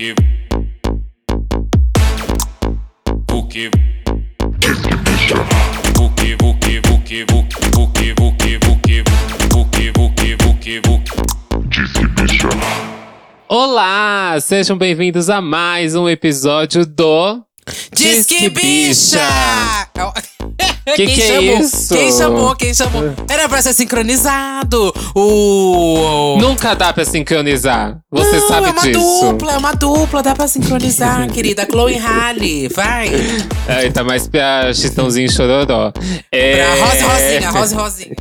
que o que o que o que o que o que o que o que o que o que o que o que Olá, sejam bem-vindos a mais um episódio do Disque Bicha! Que quem que é chamou? isso? Quem chamou? Quem chamou? Era pra ser sincronizado. O. Nunca dá pra sincronizar. Você Não, sabe é uma disso. dupla, é uma dupla, dá pra sincronizar, querida. Chloe Halle, vai. Ai, tá mais pra Chitãozinho Chororó. É... Pra Rosa Rosinha, Rosa Rosinha.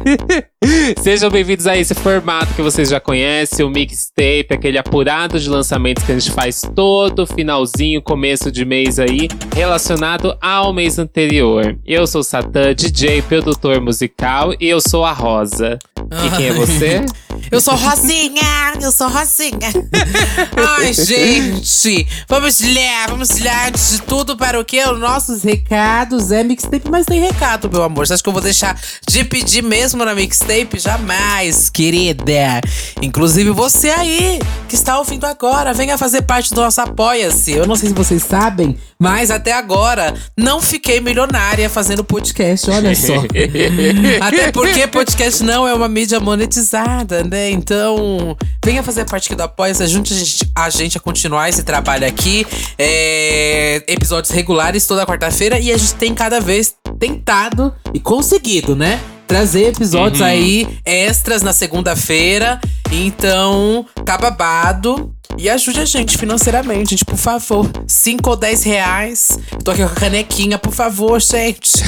Sejam bem-vindos a esse formato que vocês já conhecem, o mixtape, aquele apurado de lançamentos que a gente faz todo finalzinho, começo de mês aí, relacionado ao mês anterior. Eu sou Satã, DJ, produtor musical, e eu sou a Rosa. E quem é você? Eu sou Rosinha, eu sou Rosinha. Ai, gente, vamos lá, vamos lá. Antes de tudo, para o quê? Os nossos recados é mixtape, mas tem recado, meu amor. Você acha que eu vou deixar de pedir mesmo na mixtape? Jamais, querida. Inclusive você aí, que está ouvindo agora, venha fazer parte do nosso Apoia-se. Eu não sei se vocês sabem, mas até agora não fiquei milionária fazendo podcast, olha só. Até porque podcast não é uma mídia monetizada, né? Então, venha fazer parte aqui do Apoia-se, ajude a gente, a gente a continuar esse trabalho aqui. É, episódios regulares toda quarta-feira e a gente tem cada vez tentado e conseguido, né? Trazer episódios aí extras na segunda-feira. Então, tá babado. E ajude a gente financeiramente, gente, por favor. 5 ou 10 reais. Tô aqui com a canequinha, por favor, gente.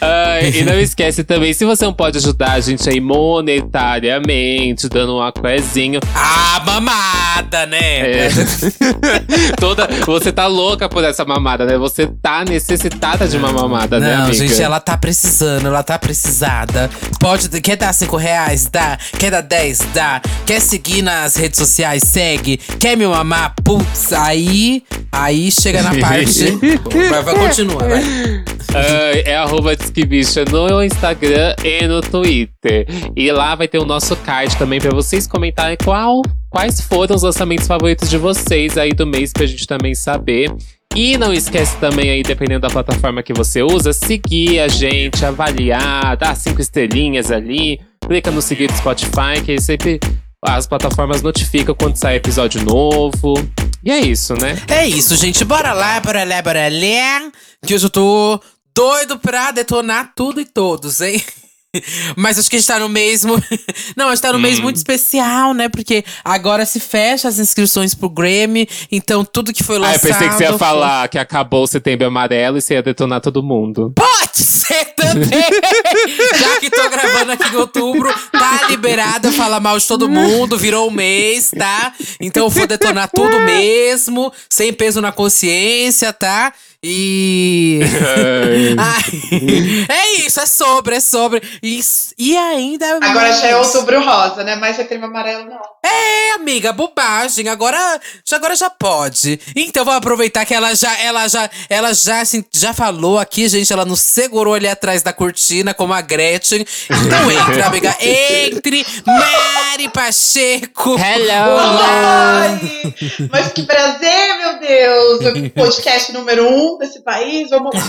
Ai, e não esquece também, se você não pode ajudar a gente aí monetariamente, dando um aquezinho. Ah, mamada, né? É. Toda, você tá louca por essa mamada, né? Você tá necessitada de uma mamada, né, Não, amiga? gente, ela tá precisando, ela tá precisada. Pode, quer dar 5 reais? Dá. Quer dar 10? Dá. Quer seguir nas redes sociais? Segue. Quer me mamar? Putz, aí, aí chega na parte. vai, vai, continua, vai. Ai, é arroba Disquebicha no Instagram e no Twitter. E lá vai ter o nosso card também pra vocês comentarem qual, quais foram os lançamentos favoritos de vocês aí do mês pra gente também saber. E não esquece também aí, dependendo da plataforma que você usa, seguir a gente, avaliar, dar cinco estrelinhas ali. Clica no seguir do Spotify, que aí sempre as plataformas notificam quando sai episódio novo. E é isso, né? É isso, gente. Bora lá, bora lá, bora lá. Que hoje eu tô doido pra detonar tudo e todos, hein? Mas acho que a gente tá no mesmo. Não, a gente tá no Hum. mês muito especial, né? Porque agora se fecha as inscrições pro Grammy. Então tudo que foi Ah, lançado. eu pensei que você ia foi- falar que acabou o setembro amarelo e você ia detonar todo mundo. Pode ser também! Já que tô gravando aqui em outubro, tá liberado eu falar mal de todo mundo, virou um mês, tá? Então eu vou detonar tudo mesmo, sem peso na consciência, tá? E. É isso, é sobre, é sobre. E, e ainda. Agora já é mais. outubro rosa, né? Mais setembro amarelo, não. É, amiga, bobagem. Agora já, agora já pode. Então vou aproveitar que ela já, ela já, ela já, assim, já falou aqui, gente. Ela nos segurou ali atrás da cortina, como a Gretchen. Então entra, amiga. Entre, Mari Pacheco. Hello! Olá! Mas que prazer, meu Deus! O podcast número um desse país. Vamos lá.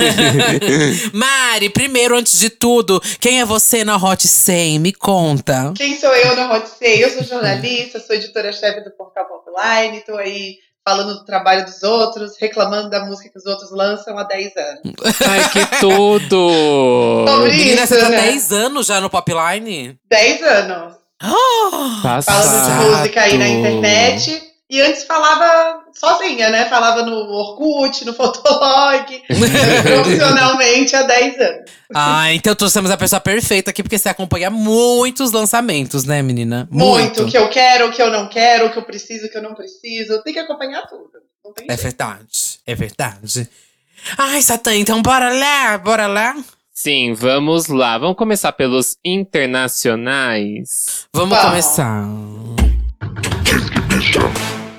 Mari, primeiro, antes de tudo, quem é você na Hot 100? Me conta. Quem sou eu na Hot 100? Eu sou jornalista, sou editora-chefe do Portal Popline, tô aí falando do trabalho dos outros, reclamando da música que os outros lançam há 10 anos. Ai, que tudo! Sobre Menina, isso, você tá né? 10 anos já no Popline? 10 anos. Oh, Falando de música aí na internet. E antes falava sozinha, né? Falava no Orkut, no Fotolog, profissionalmente há 10 anos. Ah, então trouxemos a pessoa perfeita aqui, porque você acompanha muitos lançamentos, né, menina? Muito. O que eu quero, o que eu não quero, o que eu preciso, o que eu não preciso. Tem que acompanhar tudo. Não tem É jeito. verdade, é verdade. Ai, Satã, então bora lá, bora lá. Sim, vamos lá. Vamos começar pelos internacionais. Vamos Vamos. começar.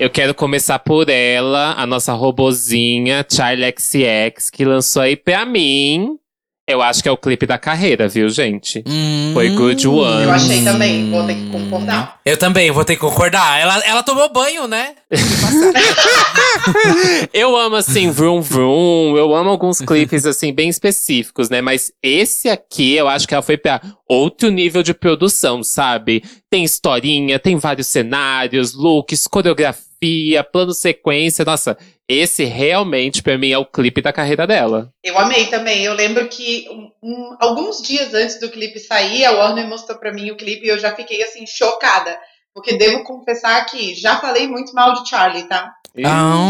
Eu quero começar por ela, a nossa robozinha, Charlie XX, que lançou aí pra mim Eu acho que é o clipe da carreira, viu, gente? Hum. Foi Good One. Eu achei também, vou ter que concordar. Eu também, vou ter que concordar. Ela, ela tomou banho, né? Eu amo, assim, Vroom Vroom. Eu amo alguns clipes, assim, bem específicos, né? Mas esse aqui, eu acho que ela foi pra outro nível de produção, sabe? Tem historinha, tem vários cenários, looks, coreografia, plano sequência. Nossa, esse realmente, pra mim, é o clipe da carreira dela. Eu amei também. Eu lembro que um- um- alguns dias antes do clipe sair, a Warner mostrou pra mim o clipe e eu já fiquei assim chocada. Porque devo confessar que já falei muito mal de Charlie, tá?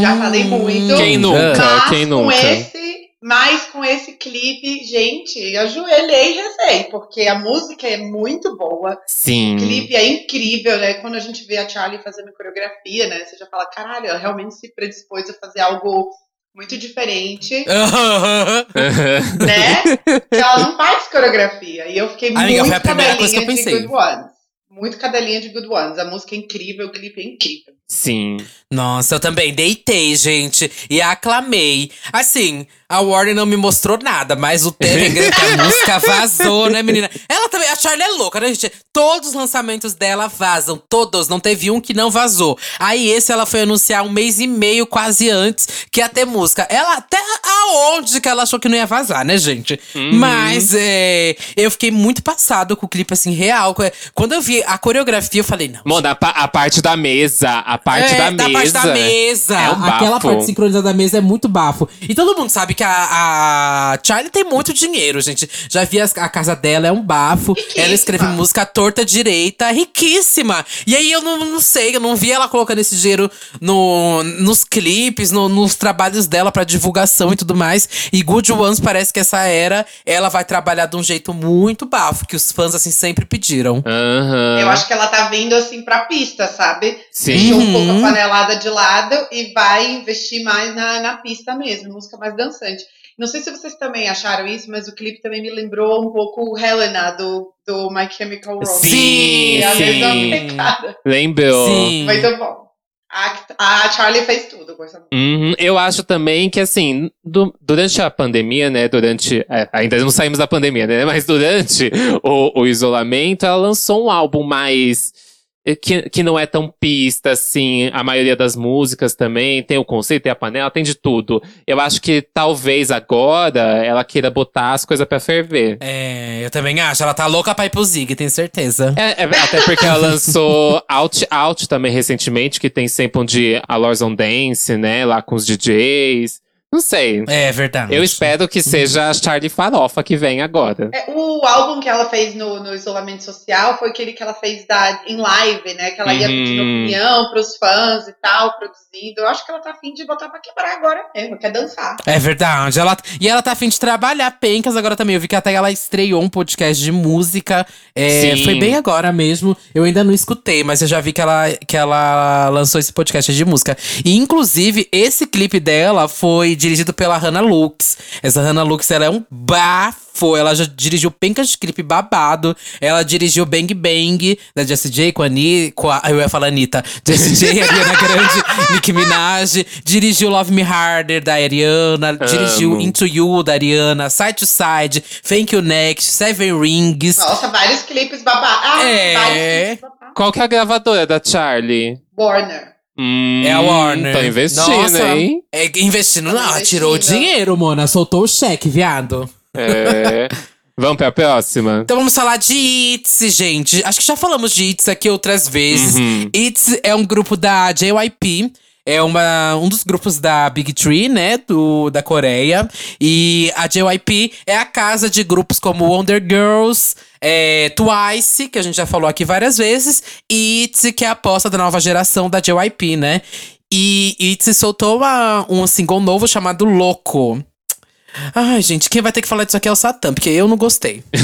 Já falei muito. Quem nunca? Mas Quem com nunca? esse, mas com esse clipe, gente, ajoelhei e rezei, porque a música é muito boa. Sim. O clipe é incrível, né? Quando a gente vê a Charlie fazendo coreografia, né? Você já fala, caralho, ela realmente se predispôs a fazer algo muito diferente, né? ela não faz coreografia. E eu fiquei Amiga, muito foi a primeira coisa que eu cadelinha de pensei. Good Ones. Muito cadelinha de Good Ones. A música é incrível, o clipe é incrível. Sim. Nossa, eu também deitei, gente. E aclamei. Assim, a Warner não me mostrou nada, mas o Telegram que a música vazou, né, menina? Ela também, a Charlie é louca, né, gente? Todos os lançamentos dela vazam, todos, não teve um que não vazou. Aí esse ela foi anunciar um mês e meio quase antes que ia ter música. Ela até aonde que ela achou que não ia vazar, né, gente? Mas é, eu fiquei muito passado com o clipe assim real. Quando eu vi a coreografia, eu falei, não. Mona, a, a parte da mesa, a parte É, da da mesa. parte da mesa. É um Aquela bafo. parte sincronizada da mesa é muito bafo. E todo mundo sabe que a, a Charlie tem muito dinheiro, gente. Já vi as- a, casa dela, é um bafo. Riquíssima. Ela escreve música torta direita, riquíssima. E aí eu não, não sei, eu não vi ela colocando esse dinheiro no, nos clipes, no- nos trabalhos dela pra divulgação e tudo mais. E Good Ones parece que essa era, ela vai trabalhar de um jeito muito bafo, que os fãs assim sempre pediram. Aham. Eu acho que ela tá vindo assim pra pista, sabe? Sim. Um pouco a panelada de lado e vai investir mais na, na pista mesmo, música mais dançante. Não sei se vocês também acharam isso, mas o clipe também me lembrou um pouco Helena, do, do My Chemical Romance. Sim, É a mesma sim. Lembrou. Sim. Muito bom. A, a Charlie fez tudo com essa música. Uhum. Eu acho também que, assim, du- durante a pandemia, né? Durante. é, ainda não saímos da pandemia, né? Mas durante o, o isolamento, ela lançou um álbum mais. Que, que não é tão pista, assim. A maioria das músicas também. Tem o conceito, tem a panela, tem de tudo. Eu acho que talvez agora ela queira botar as coisas pra ferver. É, eu também acho. Ela tá louca pra ir pro Zig, tenho certeza. É, é, até porque ela lançou Out Out também recentemente, que tem sample de A Lords on Dance, né? Lá com os DJs. Não sei. É verdade. Eu espero que seja a Charlie Farofa que vem agora. É, o álbum que ela fez no, no isolamento social foi aquele que ela fez da, em live, né? Que ela ia Uhum. pedindo opinião pros fãs e tal, produzindo. Eu acho que ela tá afim de botar pra quebrar agora mesmo, quer dançar. É verdade. Ela, e ela tá afim de trabalhar pencas agora também. Eu vi que até ela estreou um podcast de música. É, Sim. foi bem agora mesmo. Eu ainda não escutei, mas eu já vi que ela, que ela lançou esse podcast de música. E, inclusive, esse clipe dela foi dirigido pela Hannah Lux. Essa Hannah Lux, ela é um bafo. Ela já dirigiu pencas de clipe babado. Ela dirigiu Bang Bang, da Jessie J com a, Ani, com a Eu ia falar Anitta. Jessie J, Ariana Grande, Nicki Minaj. Dirigiu Love Me Harder, da Ariana. Dirigiu Amo. Into You, da Ariana. Side to Side, Thank You Next, Seven Rings. Nossa, vários clipes babados. Ah, É. vários clipes babados. Qual que é a gravadora da Charlie? Warner. Hum, É a Warner. Tô investindo, Nossa, hein? É, investindo, Tá não, investindo. tirou o dinheiro. Dinheiro, Mona. Soltou o cheque, viado. É. Vamos pra próxima? Então vamos falar de ITZY, gente. Acho que já falamos de ITZY aqui outras vezes. Uhum. ITZY é um grupo da JYP. É uma, um dos grupos da Big Tree, né? Do, da Coreia. E a JYP é a casa de grupos como Wonder Girls, é, Twice, que a gente já falou aqui várias vezes. E ITZY, que é a aposta da nova geração da JYP, né? E ITZY soltou uma- um single novo chamado Louco. Ai, gente, quem vai ter que falar disso aqui é o Satã, porque eu não gostei.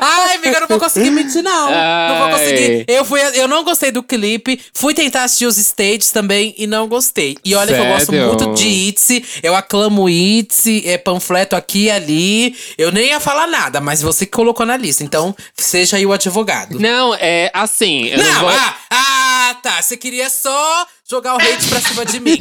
Ai, amiga, eu não vou conseguir mentir, não. Não vou conseguir. Ai. Eu, fui, eu não gostei do clipe. Fui tentar assistir os stages também e não gostei. E olha que eu gosto Sério? muito de ITZY. Eu aclamo ITZY, é panfleto aqui e ali. Eu nem ia falar nada, mas você que colocou na lista. Então, seja aí o advogado. Não, é assim. Eu não, Não, vou... ah, ah, tá. Você queria só jogar o hate pra cima de mim.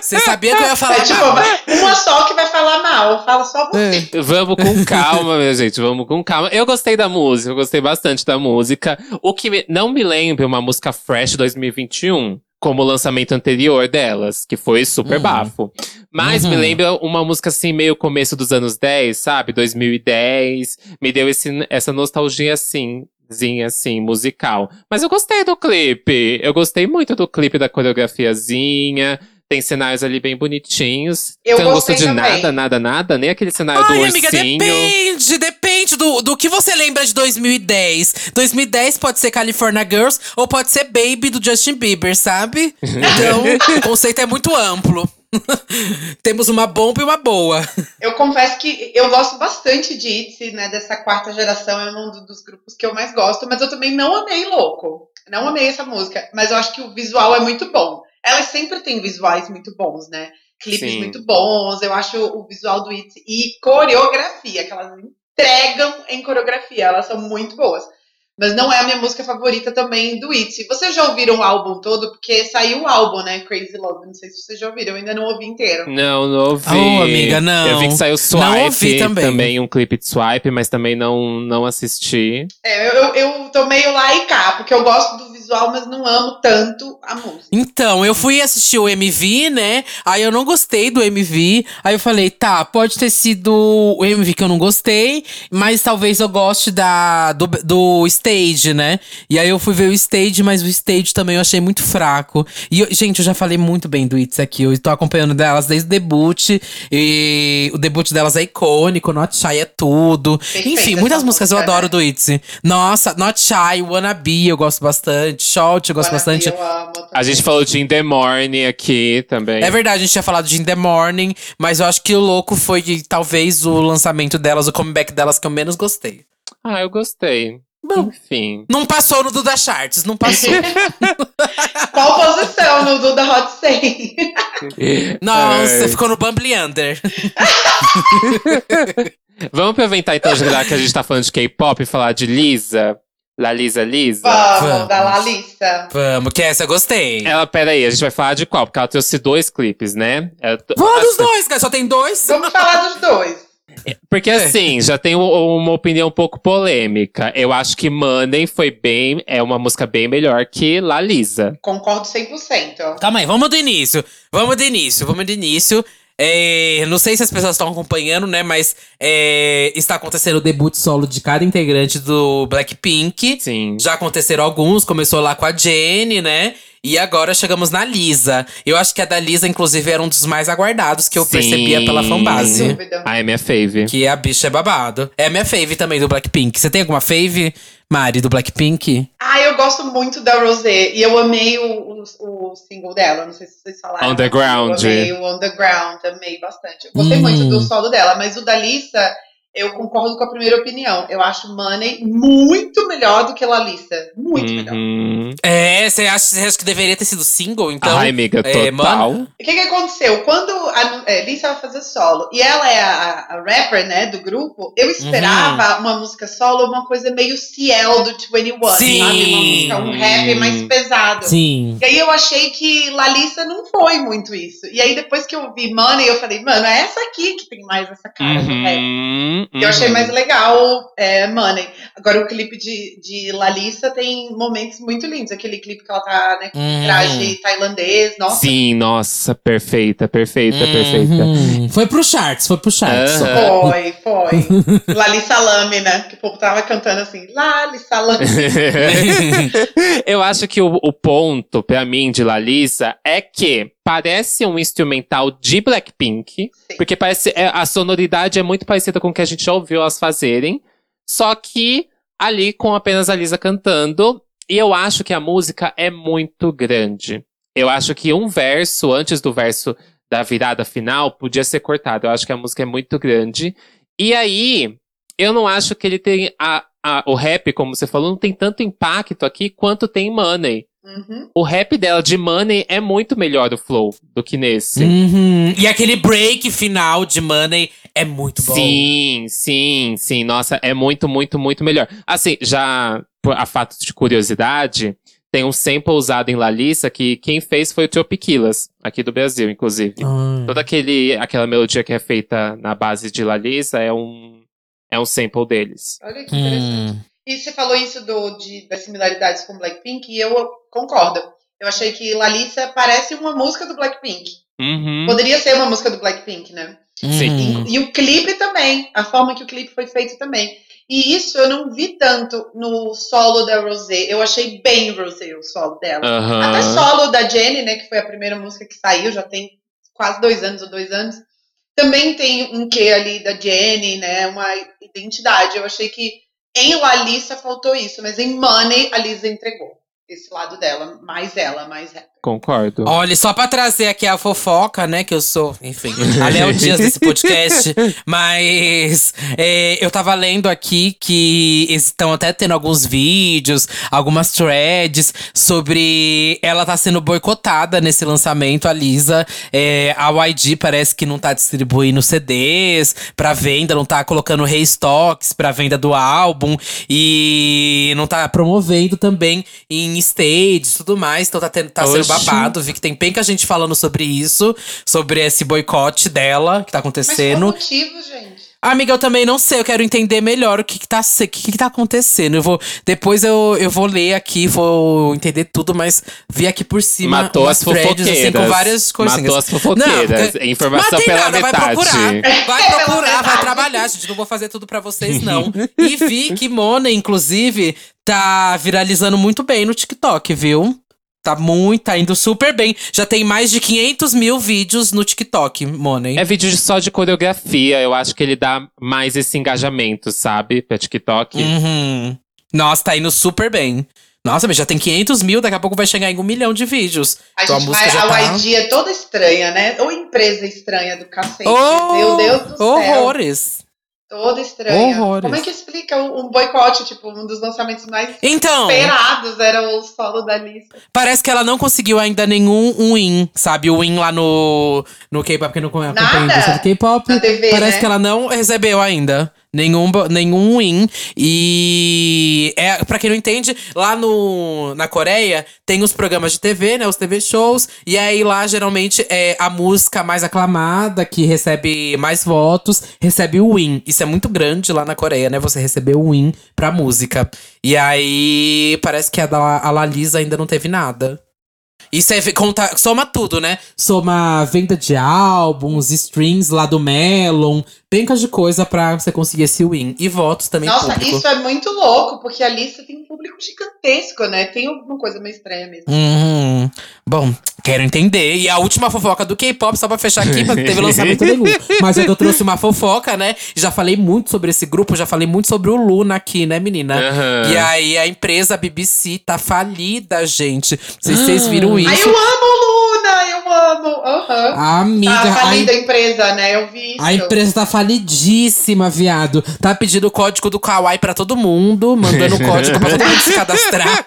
Você sabia que eu ia falar É tipo, mal. uma só que vai falar mal. Fala só você. Vamos com calma, minha gente. Vamos com calma. Eu gostei da música, eu gostei bastante da música. O que me- não me lembra uma música Fresh 2021, como o lançamento anterior delas, que foi super Uhum. bafo. Mas me Uhum. lembra uma música assim, meio começo dos anos 10, sabe? 2010. Me deu esse, essa nostalgia assim. Zinha, assim, musical. Mas eu gostei do clipe. Eu gostei muito do clipe da coreografiazinha. Tem cenários ali bem bonitinhos. Eu Você não gostei de também. nada, nada, nada? Nem aquele cenário do Ai, ursinho. amiga, depende, depende do, do que você lembra de 2010. 2010 pode ser California Girls ou pode ser Baby do Justin Bieber, sabe? Então, o conceito é muito amplo. Temos uma bomba e uma boa. Eu confesso que eu gosto bastante de ITZY, né? Dessa quarta geração, é um do- dos grupos que eu mais gosto, mas eu também não amei Louco. Não amei essa música, mas eu acho que o visual é muito bom. Elas sempre têm visuais muito bons, né? Clipes Sim. muito bons. Eu acho o visual do ITZY e coreografia, que elas entregam em coreografia. Elas são muito boas. Mas não é a minha música favorita também do ITZY. Vocês já ouviram o álbum todo? Porque saiu o álbum, né? Crazy Love. Não sei se vocês já ouviram, eu ainda não ouvi inteiro. Não, não ouvi. Oh, amiga, não. Eu vi que saiu Swipe, Não ouvi também. um clipe de Swipe, mas também não, não assisti. É, eu, eu, eu tô meio lá e cá, porque eu gosto do mas não amo tanto a música. Então, eu fui assistir o MV, né? Aí eu não gostei do MV. Aí eu falei, tá, pode ter sido o MV que eu não gostei, mas talvez eu goste da, do, do stage, né? E aí eu fui ver o stage, mas o stage também eu achei muito fraco. E, eu- gente, eu já falei muito bem do It's aqui. Eu tô acompanhando delas desde o debut. E o debut delas é icônico, Not Shy é tudo. Perfeita Enfim, muitas músicas eu música, adoro né? do It's. Nossa, Not Shy, Wanna Be, eu gosto bastante. Shot, eu gosto bastante. Eu amo também. A gente falou de In The Morning aqui também. É verdade, a gente tinha falado de In The Morning, mas eu acho que o louco foi que, talvez o lançamento delas, o comeback delas que eu menos gostei. Ah, eu gostei. Bom. Enfim. Não passou no Duda Charts, não passou. Qual posição no Duda Hot 100? Nossa, É. ficou no Bumble Under. Vamos aproveitar então, já que a gente tá falando de K-pop e falar de Lisa. La Lisa Lisa. Vamos, Vamos. da Lalissa. Vamos, que essa eu gostei. Ela, peraí, a gente vai falar de qual? Porque ela trouxe dois clipes, né? Ela- Vamos dos assim, dois, cara, só tem dois. Vamos falar dos dois. Porque É. assim, já tenho uma opinião um pouco polêmica. Eu acho que Money foi bem. É uma música bem melhor que La Lisa. Concordo 100%. Calma aí, vamos do início. Vamos do início, vamos do início. É, não sei se as pessoas estão acompanhando, né? Mas é, está acontecendo o debut solo de cada integrante do Blackpink. Sim. Já aconteceram alguns, começou lá com a Jenny, né? E agora chegamos na Lisa. Eu acho que a da Lisa, inclusive, era um dos mais aguardados que eu Sim. percebia pela Sem fanbase. dúvida. Ah, é minha fave. Que a bicha é babado. É a minha fave também do Blackpink. Você tem alguma fave, Mari, do Blackpink? Ah, eu gosto muito da Rosé. E eu amei o, o, o single dela. Não sei se vocês falaram. On the Ground. Eu amei o On the Ground. Amei bastante. Eu gostei Hum. muito do solo dela. Mas o da Lissa, eu concordo com a primeira opinião. Eu acho Money muito melhor do que Lalissa. Muito melhor. Uhum. É, você acha, você acha que deveria ter sido single, então? Ai, amiga, é, total. O que, que aconteceu? Quando a é, Lisa vai fazer solo e ela é a, a rapper, né, do grupo, eu esperava uma música solo, uma coisa meio Ciel do 21, Sim. sabe? Uma música, um rap mais pesado. Sim. E aí eu achei que Lalissa não foi muito isso. E aí depois que eu vi Money, eu falei, mano, é essa aqui que tem mais essa cara do rap. Uhum, Eu achei uhum. mais legal é, Money. Agora o clipe de, de Lalissa tem momentos muito lindos. Aquele clipe que ela tá, né, com Uhum. traje tailandês, nossa. Sim, nossa, perfeita, perfeita, perfeita. Uhum. Foi pro charts, foi pro charts. Aham. Foi, foi. Lali Salame, né? Que o povo tava cantando assim, Lali Salame. Eu acho que o, o ponto, pra mim, de Lalisa é que parece um instrumental de Blackpink. Sim. Porque parece, é, a sonoridade é muito parecida com o que a gente já ouviu elas fazerem. Só que ali com apenas a Lisa cantando. E eu acho que a música é muito grande. Eu acho que um verso, antes do verso da virada final, podia ser cortado. Eu acho que a música é muito grande. E aí, eu não acho que ele tem. A, a- o rap, como você falou, não tem tanto impacto aqui quanto tem Money. Uhum. O rap dela de Money é muito melhor do flow do que nesse. Uhum. E aquele break final de Money é muito bom. Sim, sim, sim. Nossa, é muito, muito, muito melhor. Assim, já por- a fato de curiosidade, tem um sample usado em Lalissa que quem fez foi o Tropiquilas, aqui do Brasil, inclusive. Ah. Toda aquele, aquela melodia que é feita na base de Lalissa é um, é um sample deles. Olha que interessante. Hum. E você falou isso do, de, das similaridades com Blackpink, e eu concordo. Eu achei que Lalissa parece uma música do Blackpink. Uhum. Poderia ser uma música do Blackpink, né? Sim. Hum. E o clipe também, a forma que o clipe foi feito também. E isso eu não vi tanto no solo da Rosé. Eu achei bem Rosé o solo dela. Aham. Até solo da Jenny, né, que foi a primeira música que saiu, já tem quase dois anos ou dois anos. Também tem um quê ali da Jenny, né, uma identidade. Eu achei que em Lalissa faltou isso, mas em Money a Lisa entregou esse lado dela, mais ela, mais. Concordo. Olha, só pra trazer aqui a fofoca, né? Que eu sou, enfim, a Léo Dias desse podcast. Mas é, eu tava lendo aqui que estão até tendo alguns vídeos, algumas threads sobre ela tá sendo boicotada nesse lançamento, a Lisa. É, a YG parece que não tá distribuindo CDs pra venda, não tá colocando restocks pra venda do álbum. E não tá promovendo também em stages e tudo mais. Então tá, tendo, tá sendo. Babado. Vi que tem penca gente falando sobre isso, sobre esse boicote dela que tá Mas qual acontecendo. motivo, gente? Amiga, eu também não sei, eu quero entender melhor o que, que, tá, se- o que, que tá acontecendo. Eu vou, depois eu, eu vou ler aqui, vou entender tudo, mas vi aqui por cima Matou as threads, fofoqueiras. assim, com várias coisinhas. Matou as fofoqueiras. porque- Informação pela nada, vai metade. procurar. Vai procurar, vai trabalhar, gente. Não vou fazer tudo pra vocês, não. e vi que Mona, inclusive, tá viralizando muito bem no TikTok, viu? Tá muito, tá indo super bem. Já tem mais de 500 mil vídeos no TikTok, Money. É vídeo de- só de coreografia. Eu acho que ele dá mais esse engajamento, sabe? Pra TikTok. Uhum. Nossa, tá indo super bem. Nossa, mas já tem 500 mil, daqui a pouco vai chegar em um milhão de vídeos. A Então a gente música vai, já a tá- YG é toda estranha, né? Ou empresa estranha do cacete. Oh, Meu Deus do céu. horrores. Toda estranha. Horrores. Como é que explica um boicote? Tipo, um dos lançamentos mais Então, esperados era o solo da lista. parece que ela não conseguiu ainda nenhum um win, sabe? O win lá no, no K-pop, que não acompanha a indústria do K-pop. Parece né? que ela não recebeu ainda nenhum, nenhum win. E é, para quem não entende, lá no, na Coreia tem os programas de TV, né? Os TV shows. E aí lá geralmente é a música mais aclamada, que recebe mais votos, recebe o win. Isso é muito grande lá na Coreia, né? Você receber o win pra música. E aí parece que a a Lalisa ainda não teve nada. Isso é, conta, soma tudo, né? Soma venda de álbuns, streams lá do Melon, pencas de coisa pra você conseguir esse win. E votos também Nossa, público. isso é muito louco, porque a lista tem um público gigantesco, né? Tem alguma coisa meio estranha mesmo. Uhum. Bom, quero entender. E a última fofoca do K-pop, só pra fechar aqui, mas não teve lançamento nenhum. Mas eu trouxe uma fofoca, né? Já falei muito sobre esse grupo, já falei muito sobre o Luna aqui, né, menina? Aham. E aí a empresa BBC tá falida, gente. Não sei se vocês viram isso. Ai, eu amo Luna! Eu amo! Aham. Amiga, Tá a falida a empresa, né? Eu vi isso. A empresa tá falidíssima, viado. Tá pedindo o código do Kawaii pra todo mundo, mandando o código pra todo mundo se cadastrar.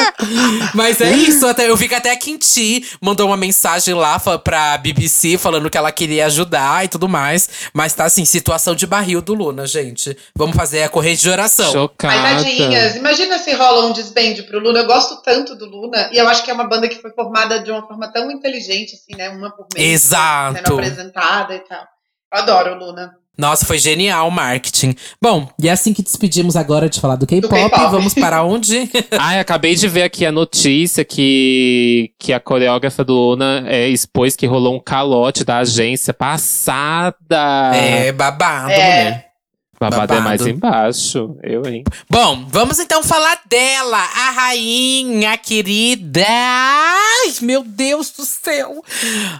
Mas é isso, até, eu vi que até a Quinti mandou uma mensagem lá pra BBC falando que ela queria ajudar e tudo mais. Mas tá assim, situação de barril do Luna, gente. Vamos fazer a corrente de oração. Ai, Chocada. tadinhas. Imagina se rola um desbande pro Luna. Eu gosto tanto do Luna. E eu acho que é uma banda que foi formada de uma forma tão inteligente, assim, né? Uma por mês. Exato. Sendo apresentada e tal. Eu adoro o Luna. Nossa, foi genial o marketing. Bom, e é assim que despedimos agora de falar do K-pop. K-pop. Vamos para onde? Ai, acabei de ver aqui a notícia que, que a coreógrafa do Luna é, expôs que rolou um calote da agência passada. é, babado, É. mulher. Babado é mais babado. embaixo. Eu, hein? Bom, vamos então falar dela, a rainha querida. Ai, meu Deus do céu.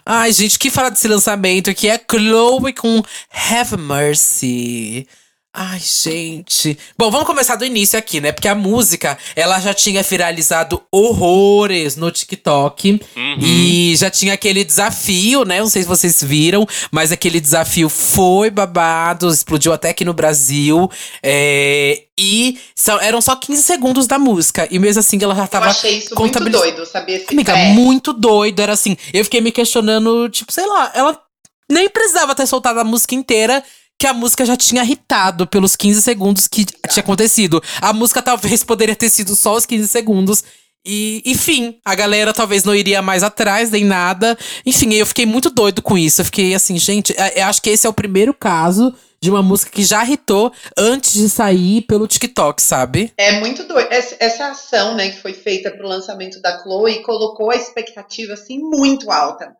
Ai, gente, que fala desse lançamento que é Chloe com Have Mercy. Ai, gente. Bom, vamos começar do início aqui, né? Porque a música, ela já tinha viralizado horrores no TikTok. E já tinha aquele desafio, né? Não sei se vocês viram, mas aquele desafio foi babado, explodiu até aqui no Brasil. É, e são- eram só 15 segundos da música. E mesmo assim, ela já Eu tava. achei isso muito doido, sabia? Esse Amiga, pré. muito doido. Era assim. Eu fiquei me questionando, tipo, sei lá, ela nem precisava ter soltado a música inteira. Que a música já tinha irritado pelos 15 segundos que tinha acontecido. A música talvez poderia ter sido só os 15 segundos E, enfim, a galera talvez não iria mais atrás nem nada. Enfim, eu fiquei muito doido com isso. Eu fiquei assim, gente, é, eu acho que esse é o primeiro caso de uma música que já hitou antes de sair pelo TikTok, sabe? É muito doido. Essa ação, né, que foi feita pro lançamento da Chloe colocou a expectativa assim muito alta.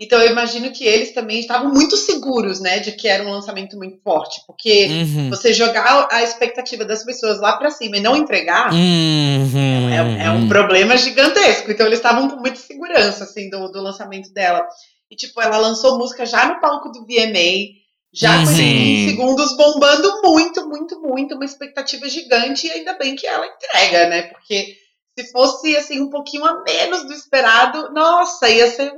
Então eu imagino que eles também estavam muito seguros, né, de que era um lançamento muito forte, porque Uhum. você jogar a expectativa das pessoas lá pra cima e não entregar Uhum. é, é um problema gigantesco. Então eles estavam com muita segurança assim do, do lançamento dela. E tipo, ela lançou música já no palco do VMA, já com Sim. 20 segundos bombando muito, muito, muito, uma expectativa gigante e ainda bem que ela entrega, né? Porque se fosse assim um pouquinho a menos do esperado, nossa, ia ser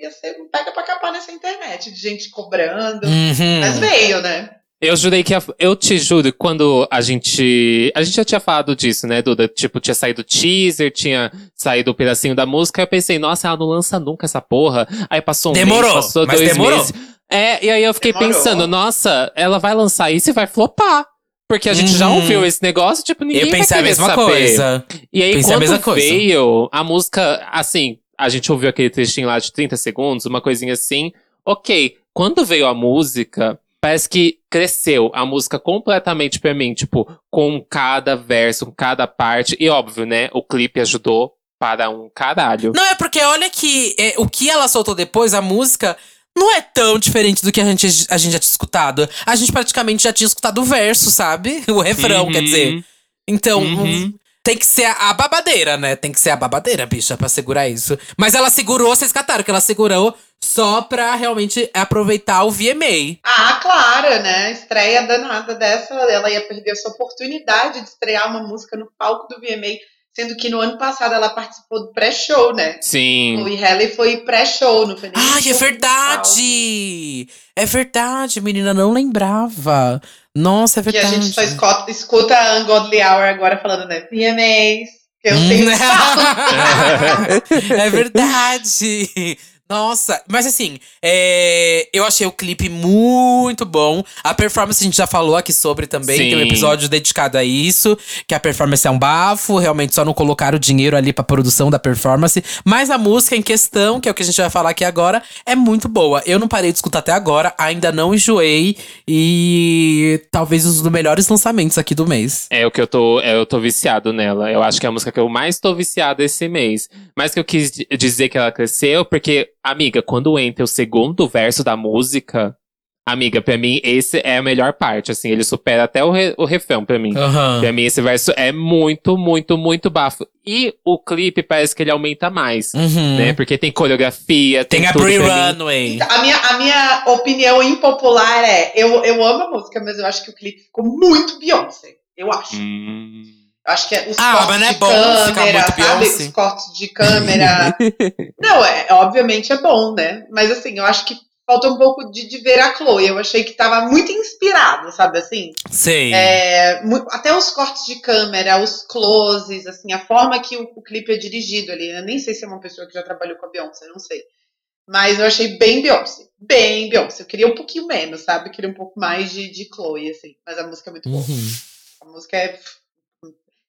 ia ser um pega pra capar nessa internet, de gente cobrando. Uhum. Mas veio, né? Eu jurei que. a- eu te juro, quando a gente. A gente já tinha falado disso, né, Duda? Tipo, tinha saído o teaser, tinha saído o pedacinho da música. Eu pensei, nossa, ela não lança nunca essa porra. Aí passou um Demorou, mês, passou dois demorou. meses. É, e aí eu fiquei Demorou. pensando, nossa, ela vai lançar isso e vai flopar. Porque a gente já Uhum. ouviu esse negócio, tipo, ninguém Eu vai pensei a querer mesma saber. coisa. E aí, Pensei a quando mesma coisa. veio a música, assim, a gente ouviu aquele trechinho lá de 30 segundos, uma coisinha assim. Ok, quando veio a música, parece que cresceu a música completamente pra mim, tipo, com cada verso, com cada parte. E óbvio, né, o clipe ajudou para um caralho. Não, é porque olha que é, o que ela soltou depois, a música, não é tão diferente do que a gente, a gente já tinha escutado. A gente praticamente já tinha escutado o verso, sabe? O refrão, Uhum. quer dizer. Então, Uhum. Tem que ser a, babadeira, né? Tem que ser a babadeira, bicha, pra segurar isso. Mas ela segurou, vocês cataram que ela segurou só pra realmente aproveitar o VMA. Ah, claro, né? Estreia danada dessa, ela ia perder essa oportunidade de estrear uma música no palco do VMA, sendo que no ano passado ela participou do pré-show, né? Sim. Chloe Halle foi pré-show, não foi nem Ai, é verdade! É verdade, menina, não lembrava. Nossa, é Que a verdade. gente só escuta, escuta a Ungodly Hour agora falando, né? VMAs, que eu Hum. tenho é verdade. Nossa, mas assim, é, eu achei o clipe muito bom. A performance a gente já falou aqui sobre também. Tem um Sim. episódio dedicado a isso. Que a performance é um bafo. Realmente só não colocaram o dinheiro ali pra produção da performance. Mas a música em questão, que é o que a gente vai falar aqui agora, é muito boa. Eu não parei de escutar até agora. Ainda não enjoei. E talvez um dos melhores lançamentos aqui do mês. É o que eu tô, é, eu tô viciado nela. Eu acho que é a música que eu mais tô viciado esse mês. Mas que eu quis di- dizer que ela cresceu, porque, amiga, quando entra o segundo verso da música, amiga, pra mim, esse é a melhor parte. Assim, ele supera até o, re, o refrão pra mim. Aham. Pra mim, esse verso é muito, muito, muito bafo. E o clipe parece que ele aumenta mais. Uhum. Né? Porque tem coreografia, tem, Tem a Brie mim. Runway. Então, a, minha, a minha opinião impopular é: eu, eu amo a música, mas eu acho que o clipe ficou muito Beyoncé. Eu acho. Hum. Acho que é os Ah, cortes mas não é de bom câmera, muito sabe? Beyoncé. Os cortes de câmera. não, é, obviamente é bom, né? Mas assim, eu acho que falta um pouco de, de ver a Chloe. Eu achei que tava muito inspirado, sabe assim? Sei. É, até os cortes de câmera, os closes, assim, a forma que o, o clipe é dirigido ali. Eu nem sei se é uma pessoa que já trabalhou com a Beyoncé, não sei. Mas eu achei bem Beyoncé. Bem Beyoncé. Eu queria um pouquinho menos, sabe? Eu queria um pouco mais de, de Chloe, assim. Mas a música é muito boa. Uhum. A música é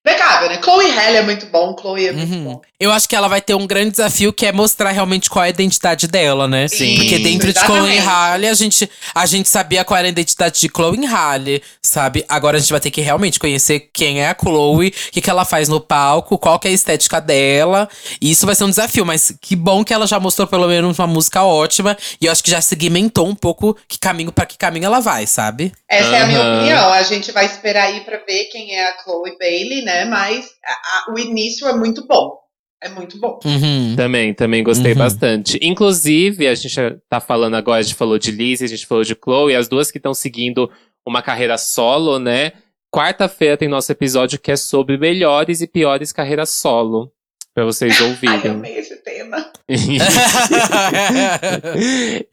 impecável, né? Chloe Halle é muito bom, Chloe é muito Uhum. bom. Eu acho que ela vai ter um grande desafio que é mostrar realmente qual é a identidade dela, né? Sim. Porque dentro de Chloe exatamente. Halle, a gente, a gente sabia qual era a identidade de Chloe Halle, sabe? Agora a gente vai ter que realmente conhecer quem é a Chloe, o que, que ela faz no palco, qual que é a estética dela. E isso vai ser um desafio, mas que bom que ela já mostrou pelo menos uma música ótima. E eu acho que já segmentou um pouco que caminho para que caminho ela vai, sabe? Essa é a minha opinião. A gente vai esperar aí pra ver quem é a Chloe Bailey, né? Mas a- a- o início é muito bom. É muito bom. Uhum. Também, também gostei Uhum. bastante. Inclusive, a gente tá falando agora, a gente falou de Liz, a gente falou de Chloe, as duas que estão seguindo uma carreira solo, né? Quarta-feira tem nosso episódio que é sobre melhores e piores carreiras solo. Pra vocês Ai, eu ouvirem. amei esse tema.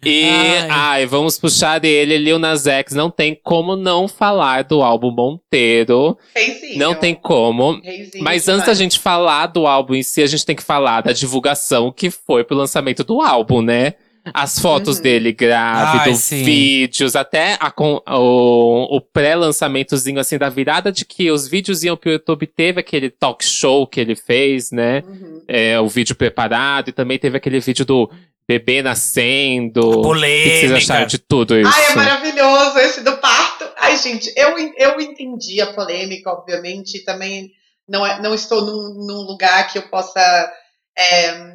e, Ai. ai. vamos puxar dele, Lil Nas X. Não tem como não falar do álbum Monteiro. Reizinho. Não tem como. Reizinho Mas antes da demais. gente falar do álbum em si, a gente tem que falar da divulgação que foi pro lançamento do álbum, né? As fotos Uhum. dele grávido, Ai, vídeos, até a o, o pré-lançamentozinho, assim, da virada de que os vídeos iam pro YouTube. Teve aquele talk show que ele fez, né? Uhum. É, o vídeo preparado. E também teve aquele vídeo do bebê nascendo. O que vocês acharam de tudo isso? Ai, é maravilhoso esse do parto. Ai, gente, eu, eu entendi a polêmica, obviamente, e também não, é, não estou num, num lugar que eu possa é,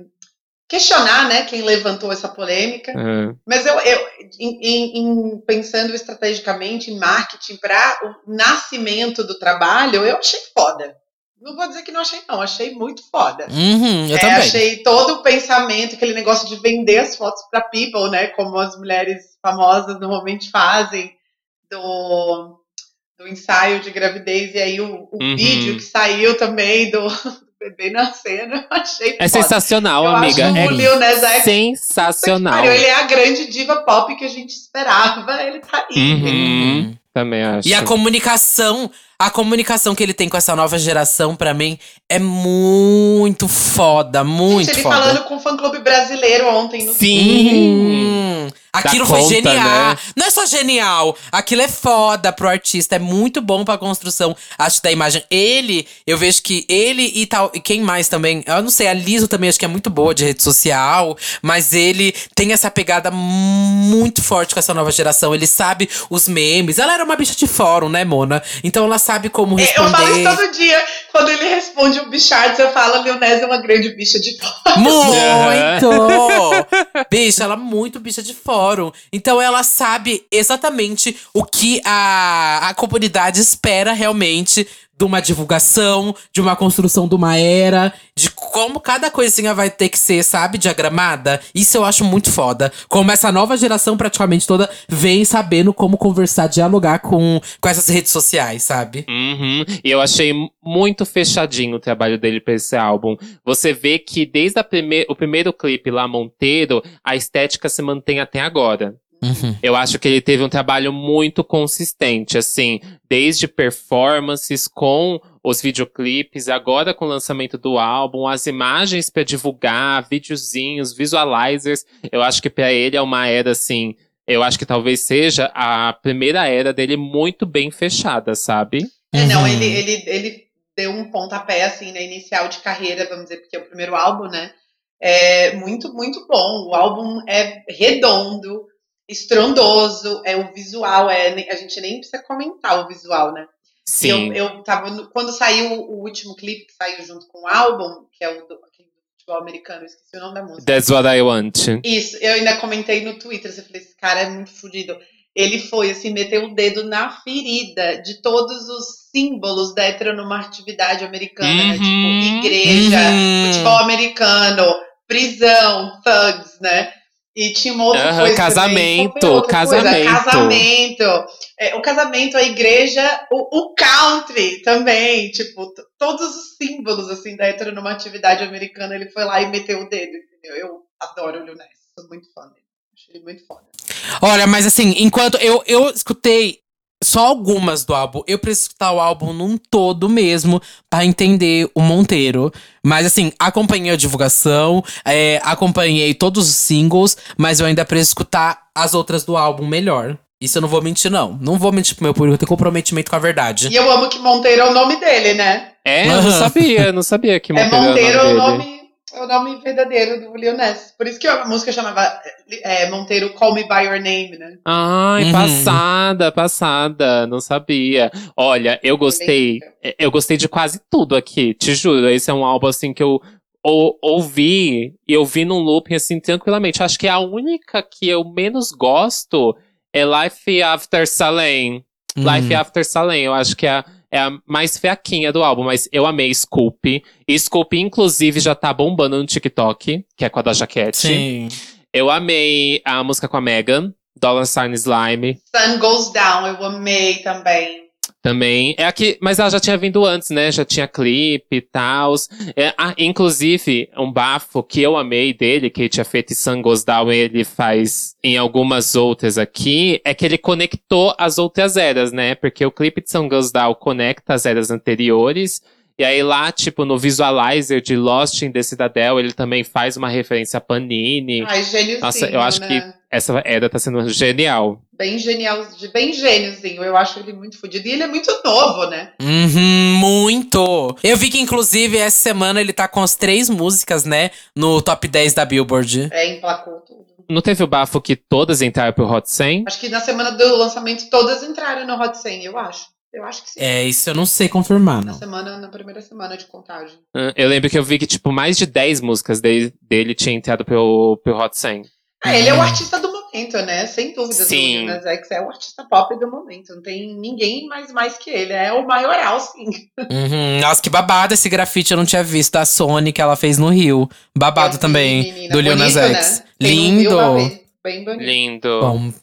questionar, né, quem levantou essa polêmica. Ah, Mas eu, eu em, em- pensando estrategicamente em marketing para o nascimento do trabalho, eu achei foda. Não vou dizer que não achei, não, achei muito foda. Uhum, eu É, também. achei todo o pensamento, aquele negócio de vender as fotos para people, né? Como as mulheres famosas normalmente fazem, do, do ensaio de gravidez, e aí o, o Uhum. vídeo que saiu também do bebê nascendo, eu achei É foda. sensacional, Eu amiga. acho É o Lil Nas X sensacional. Pariu, Ele é a grande diva pop que a gente esperava, ele tá aí. Uhum. Também acho. E a comunicação, a comunicação que ele tem com essa nova geração, pra mim, é muito foda, muito Gente, ele foda. falando com o fã-clube brasileiro ontem no Sim! Hum, aquilo foi conta, genial. né? Não é só genial, aquilo é foda pro artista, é muito bom pra construção, acho, da imagem. Ele, eu vejo que ele e tal, e quem mais também, eu não sei, a Liso também acho que é muito boa de rede social, mas ele tem essa pegada muito forte com essa nova geração. Ele sabe os memes. Ela era uma bicha de fórum, né, Mona? Então ela sabe como É, Eu falo isso responder. todo dia. Quando ele responde o Bichards, eu falo, Leonese é uma grande bicha de fora. Muito! bicha, ela é muito bicha de fórum. Então ela sabe exatamente o que a, a comunidade espera realmente de uma divulgação, de uma construção de uma era, de como cada coisinha vai ter que ser, sabe, diagramada. Isso eu acho muito foda. Como essa nova geração praticamente toda vem sabendo como conversar, dialogar com, com essas redes sociais, sabe? Uhum. E eu achei muito fechadinho o trabalho dele pra esse álbum. Você vê que desde prime o primeiro clipe lá, Monteiro, a estética se mantém até agora. Uhum. Eu acho que ele teve um trabalho muito consistente, assim, desde performances com os videoclipes, agora com o lançamento do álbum, as imagens pra divulgar, videozinhos, visualizers. Eu acho que pra ele é uma era assim, eu acho que talvez seja a primeira era dele muito bem fechada, sabe? É, não, Uhum. ele, ele, ele deu um pontapé, assim, na inicial de carreira, vamos dizer, porque é o primeiro álbum, né? É muito, muito bom. O álbum é redondo, estrondoso, é o visual, é, a gente nem precisa comentar o visual, né? Sim. Eu, eu tava. no- quando saiu o último clipe que saiu junto com o álbum, que é o do, aquele do futebol americano, eu esqueci o nome da música. That's what I want. Isso, eu ainda comentei no Twitter, eu falei, esse cara é muito fodido. Ele foi, assim, meteu o dedo na ferida de todos os símbolos da heteronormatividade americana, né? Uhum, Tipo, igreja, Uhum. futebol americano, prisão, thugs, né? E tinha uma outra coisa casamento, também. Outra coisa? casamento. Casamento. É, o casamento, a igreja, o, o country também. Tipo, todos os símbolos, assim, da heteronormatividade americana, ele foi lá e meteu o dedo, entendeu? Eu adoro o Lil sou muito fã dele. Acho ele muito foda. Olha, mas assim, enquanto eu, eu escutei só algumas do álbum, eu preciso escutar o álbum num todo mesmo pra entender o Monteiro. Mas assim, acompanhei a divulgação, é, acompanhei todos os singles, mas eu ainda preciso escutar as outras do álbum melhor. Isso eu não vou mentir, não. Não vou mentir pro meu público, eu tenho comprometimento com a verdade. E eu amo que Monteiro é o nome dele, né? É, eu não sabia, não sabia que É Monteiro Monteiro é era o o nome dele. nome, é o nome verdadeiro do Lil Nas. Por isso que a música chamava é, Monteiro Call Me By Your Name, né? Ai, Uhum. passada, passada, não sabia. Olha, eu gostei, eu gostei de quase tudo aqui, te juro. Esse é um álbum assim que eu ou- ouvi e eu vi num looping assim tranquilamente. Acho que a única que eu menos gosto é Life After Salem. Life Hum. After Salem, eu acho que é a, é a mais fraquinha do álbum, mas eu amei Scoop. E Scoop, inclusive, já tá bombando no TikTok, que é com a da Jaquette. Sim. Eu amei a música com a Megan, Dollar Sign Slime. Sun Goes Down, eu amei também. Também. É aqui, mas ela já tinha vindo antes, né? Já tinha clipe e tal. É, ah, inclusive, um bafo que eu amei dele, que ele tinha feito em Down, ele faz em algumas outras aqui, é que ele conectou as outras eras, né? Porque o clipe de Down conecta as eras anteriores. E aí lá, tipo, no visualizer de Lost in the Citadel, ele também faz uma referência a Panini. Ai, gêniozinho, Nossa, eu acho né? que essa era tá sendo genial. Bem genial, bem gêniozinho. Eu acho ele muito fodido. E ele é muito novo, né? Uhum, muito. Eu vi que, inclusive, essa semana ele tá com as três músicas, né? No top 10 da Billboard. É, emplacou tudo. Não teve o bafo que todas entraram pro Hot 100? Acho que na semana do lançamento todas entraram no Hot 100, eu acho. Eu acho que sim. É, isso eu não sei confirmar, Na não. semana, na primeira semana de contagem. Ah, Eu lembro que eu vi que, tipo, mais de 10 músicas dele, dele tinha entrado pro, pro Hot 100. Ah, ele é o artista do momento, né? Sem dúvida. Sim. Nas X é o artista pop do momento. Não tem ninguém mais mais que ele. É o maioral, sim. Uhum. Nossa, que babado esse grafite eu não tinha visto. Da Sony que ela fez no Rio. Babado vi, também. menina. do Lil Nas X. né? Lindo. Bem bonito. Lindo. Bom,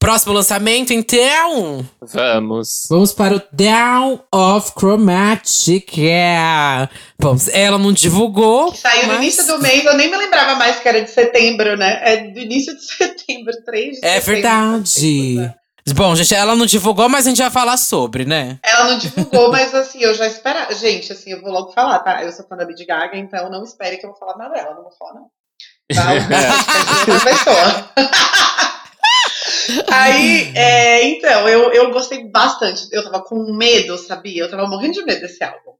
próximo lançamento, então. Vamos. Vamos para o Down of Chromatica. Bom, ela não divulgou. Que saiu no mas- início do mês, eu nem me lembrava mais que era de setembro, né? É do início de setembro, 3 de É setembro. verdade. Bom, gente, ela não divulgou, mas a gente vai falar sobre, né? Ela não divulgou, mas assim, eu já esperava. Gente, assim, eu vou logo falar, tá? Eu sou fã da Lady Gaga, então não espere que eu vou falar nada dela, não vou falar, não. Tá? Eu pessoa. Aí, é, então, eu, eu gostei bastante. Eu tava com medo, sabia? Eu tava morrendo de medo desse álbum.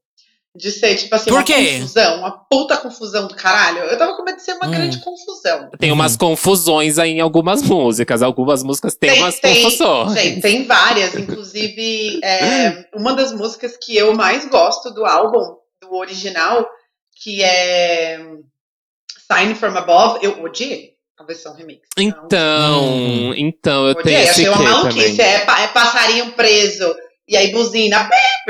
De ser, tipo assim, Por uma quê? confusão, uma puta confusão do caralho. Eu tava com medo de ser uma Hum. grande confusão. Tem umas confusões aí em algumas músicas. Algumas músicas têm umas confusões. Tem, tem várias. Inclusive, é, uma das músicas que eu mais gosto do álbum, do original, que é Sign From Above, eu odiei a versão remix. Então, Hum. então eu tenho esse achei uma quê maluquice. também. É, é passarinho preso. E aí buzina.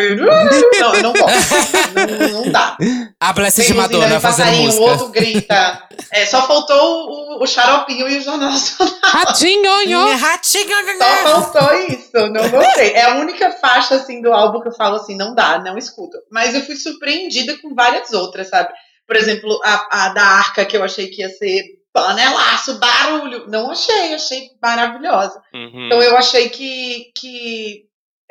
Não, não gosto. Não, não dá. A Blessed Tem de Madonna fazendo passarinho, o música. outro grita. É, só faltou o, o xaropinho e o Jornal Nacional. Ratinho! Ratinho! Só faltou isso, não gostei. É a única faixa assim do álbum que eu falo assim, não dá, não escuto. Mas eu fui surpreendida com várias outras, sabe? Por exemplo, a, a da Arca, que eu achei que ia ser panelaço, barulho. Não achei, achei maravilhosa. Uhum. Então eu achei que, que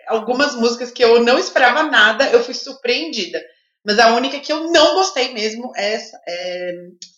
algumas músicas que eu não esperava nada, eu fui surpreendida. Mas a única que eu não gostei mesmo é, essa, é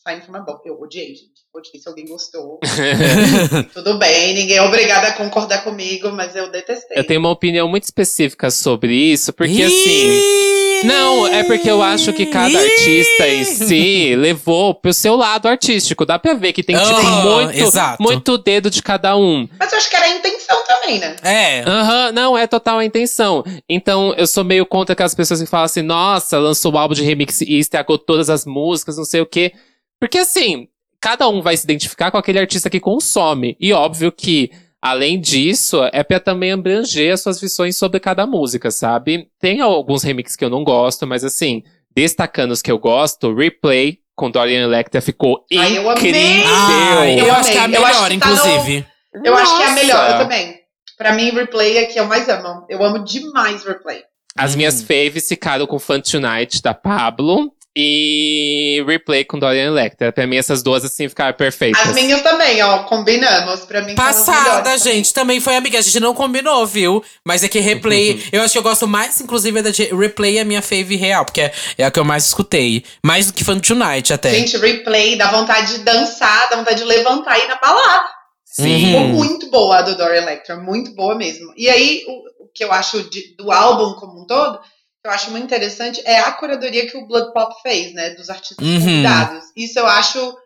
Sign From Above. Eu odiei, gente. Odiei. Se alguém gostou, tudo bem. Ninguém é obrigado a concordar comigo, mas eu detestei. Eu tenho uma opinião muito específica sobre isso, porque assim. Não, é porque eu acho que cada artista em si levou pro seu lado artístico. Dá pra ver que tem, tipo, Ah, muito, exato. muito dedo de cada um. Mas eu acho que era a intenção também, né? É. Aham, não, é total a intenção. Então, eu sou meio contra aquelas pessoas que falam assim, nossa, lançou o álbum de remix e estragou todas as músicas, não sei o quê. Porque assim, cada um vai se identificar com aquele artista que consome. E óbvio que, além disso, é pra também abranger as suas visões sobre cada música, sabe? Tem alguns remixes que eu não gosto, mas assim, destacando os que eu gosto, Replay com Dorian Electra ficou Ai, eu amei! incrível. Ah, eu, Eu acho que é a melhor, tá no- inclusive. Eu acho que é a Nossa! melhor, eu também. Pra mim, Replay é que eu mais amo. Eu amo demais Replay. As minhas Hum. faves ficaram com Fun Tonight, da Pablo. E Replay com Dorian Electra. Pra mim, essas duas, assim, ficaram perfeitas. As minhas também, ó, combinamos. Pra mim, Passada, gente. Também foi amiga. A gente não combinou, viu? Mas é que replay. eu acho que eu gosto mais, inclusive, da de replay é a minha fave real, porque é, é a que eu mais escutei. Mais do que Fun Tonight, até. Gente, Replay, dá vontade de dançar, dá vontade de levantar e ir na balada. Sim. Ficou muito boa a do Dorian Electra, muito boa mesmo. E aí, o, o que eu acho de- do álbum como um todo, que eu acho muito interessante, é a curadoria que o Blood Pop fez, né? Dos artistas Uhum. convidados. Isso eu acho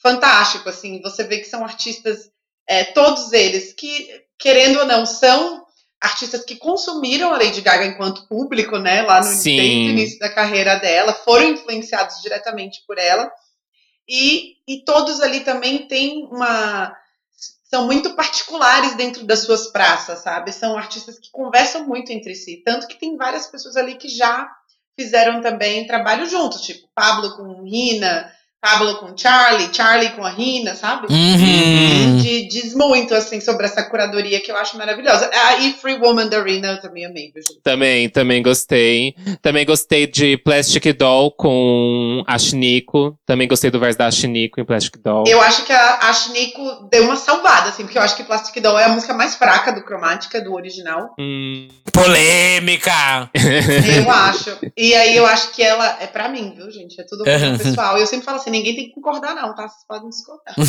fantástico, assim. Você vê que são artistas, é, todos eles, que, querendo ou não, são artistas que consumiram a Lady Gaga enquanto público, né? Lá no Sim. desde o início da carreira dela, foram influenciados diretamente por ela. E, e todos ali também têm uma. São muito particulares dentro das suas praças, sabe? São artistas que conversam muito entre si. Tanto que tem várias pessoas ali que já fizeram também trabalho juntos, tipo Pablo com Rina, Pablo com Charlie, Charlie com a Rina, sabe? Uhum. De, diz muito, assim, sobre essa curadoria que eu acho maravilhosa. Ah, e Free Woman da Rina eu também amei, viu, gente? Também, também gostei. Também gostei de Plastic Doll com a Shiniko. Também gostei do verso da Shiniko em Plastic Doll. Eu acho que a, a Shiniko deu uma salvada, assim, porque eu acho que Plastic Doll é a música mais fraca do Cromática, do original. Hum, Polêmica! Eu acho. E aí eu acho que ela é pra mim, viu, gente? É tudo pessoal. E eu sempre falo assim, ninguém tem que concordar, não, tá? Vocês podem discordar.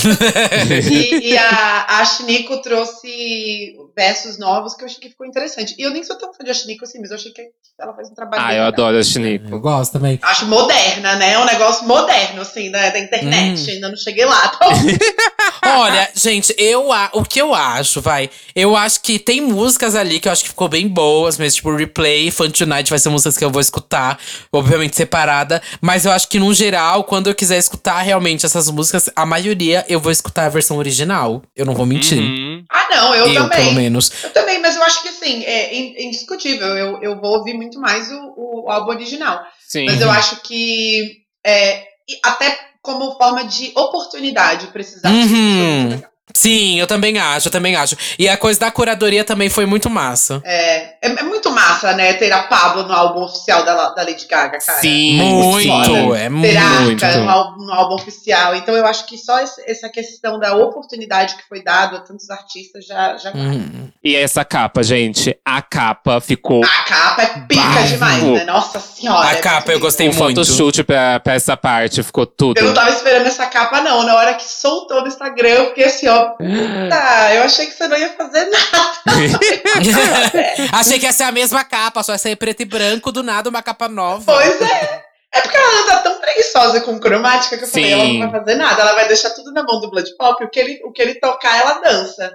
E, e a, a Shiniko trouxe versos novos que eu achei que ficou interessante. E eu nem sou tão fã de Shiniko assim, mas eu achei que ela faz um trabalho ah, eu legal. adoro a Eu Shiniko. gosto também. Acho moderna, né? É um negócio moderno, assim, né? da internet. Hum. Ainda não cheguei lá. Tá? Olha, gente, eu a- o que eu acho, vai. Eu acho que tem músicas ali que eu acho que ficou bem boas, mas tipo Replay, Fun Tonight vai ser músicas que eu vou escutar, obviamente separada, mas eu acho que no geral, quando eu quiser escutar realmente essas músicas, a maioria eu vou escutar a versão original. Eu não vou mentir. Uhum. Ah, não, eu, eu, também. pelo menos. Eu também, mas eu acho que assim, é in- indiscutível. Eu, eu vou ouvir muito mais o, o álbum original. Sim. Mas eu acho que é, até como forma de oportunidade precisar. Uhum. Sim, eu também acho, eu também acho. E a coisa da curadoria também foi muito massa. É, é, é muito massa, né, ter a Pablo no álbum oficial da, da Lady Gaga, cara. Sim, Muito, foda. é Ter a muito. Arca no, álbum, no álbum oficial. Então eu acho que só essa questão da oportunidade que foi dada a tantos artistas já, já. Uhum. E essa capa, gente? A capa ficou. A capa é pica demais, né? Nossa senhora. A é capa muito eu gostei o muito. photoshoot pra, pra essa parte ficou tudo. Eu não tava esperando essa capa, não. Na hora que soltou no Instagram, eu fiquei assim, ó. Tá, eu achei que você não ia fazer nada. Achei que ia ser a mesma capa, só ia ser preto e branco, do nada uma capa nova. Pois é. É porque ela anda tão preguiçosa com cromática que eu falei, Sim. ela não vai fazer nada, ela vai deixar tudo na mão do Blood Pop, o que ele, o que ele tocar, ela dança.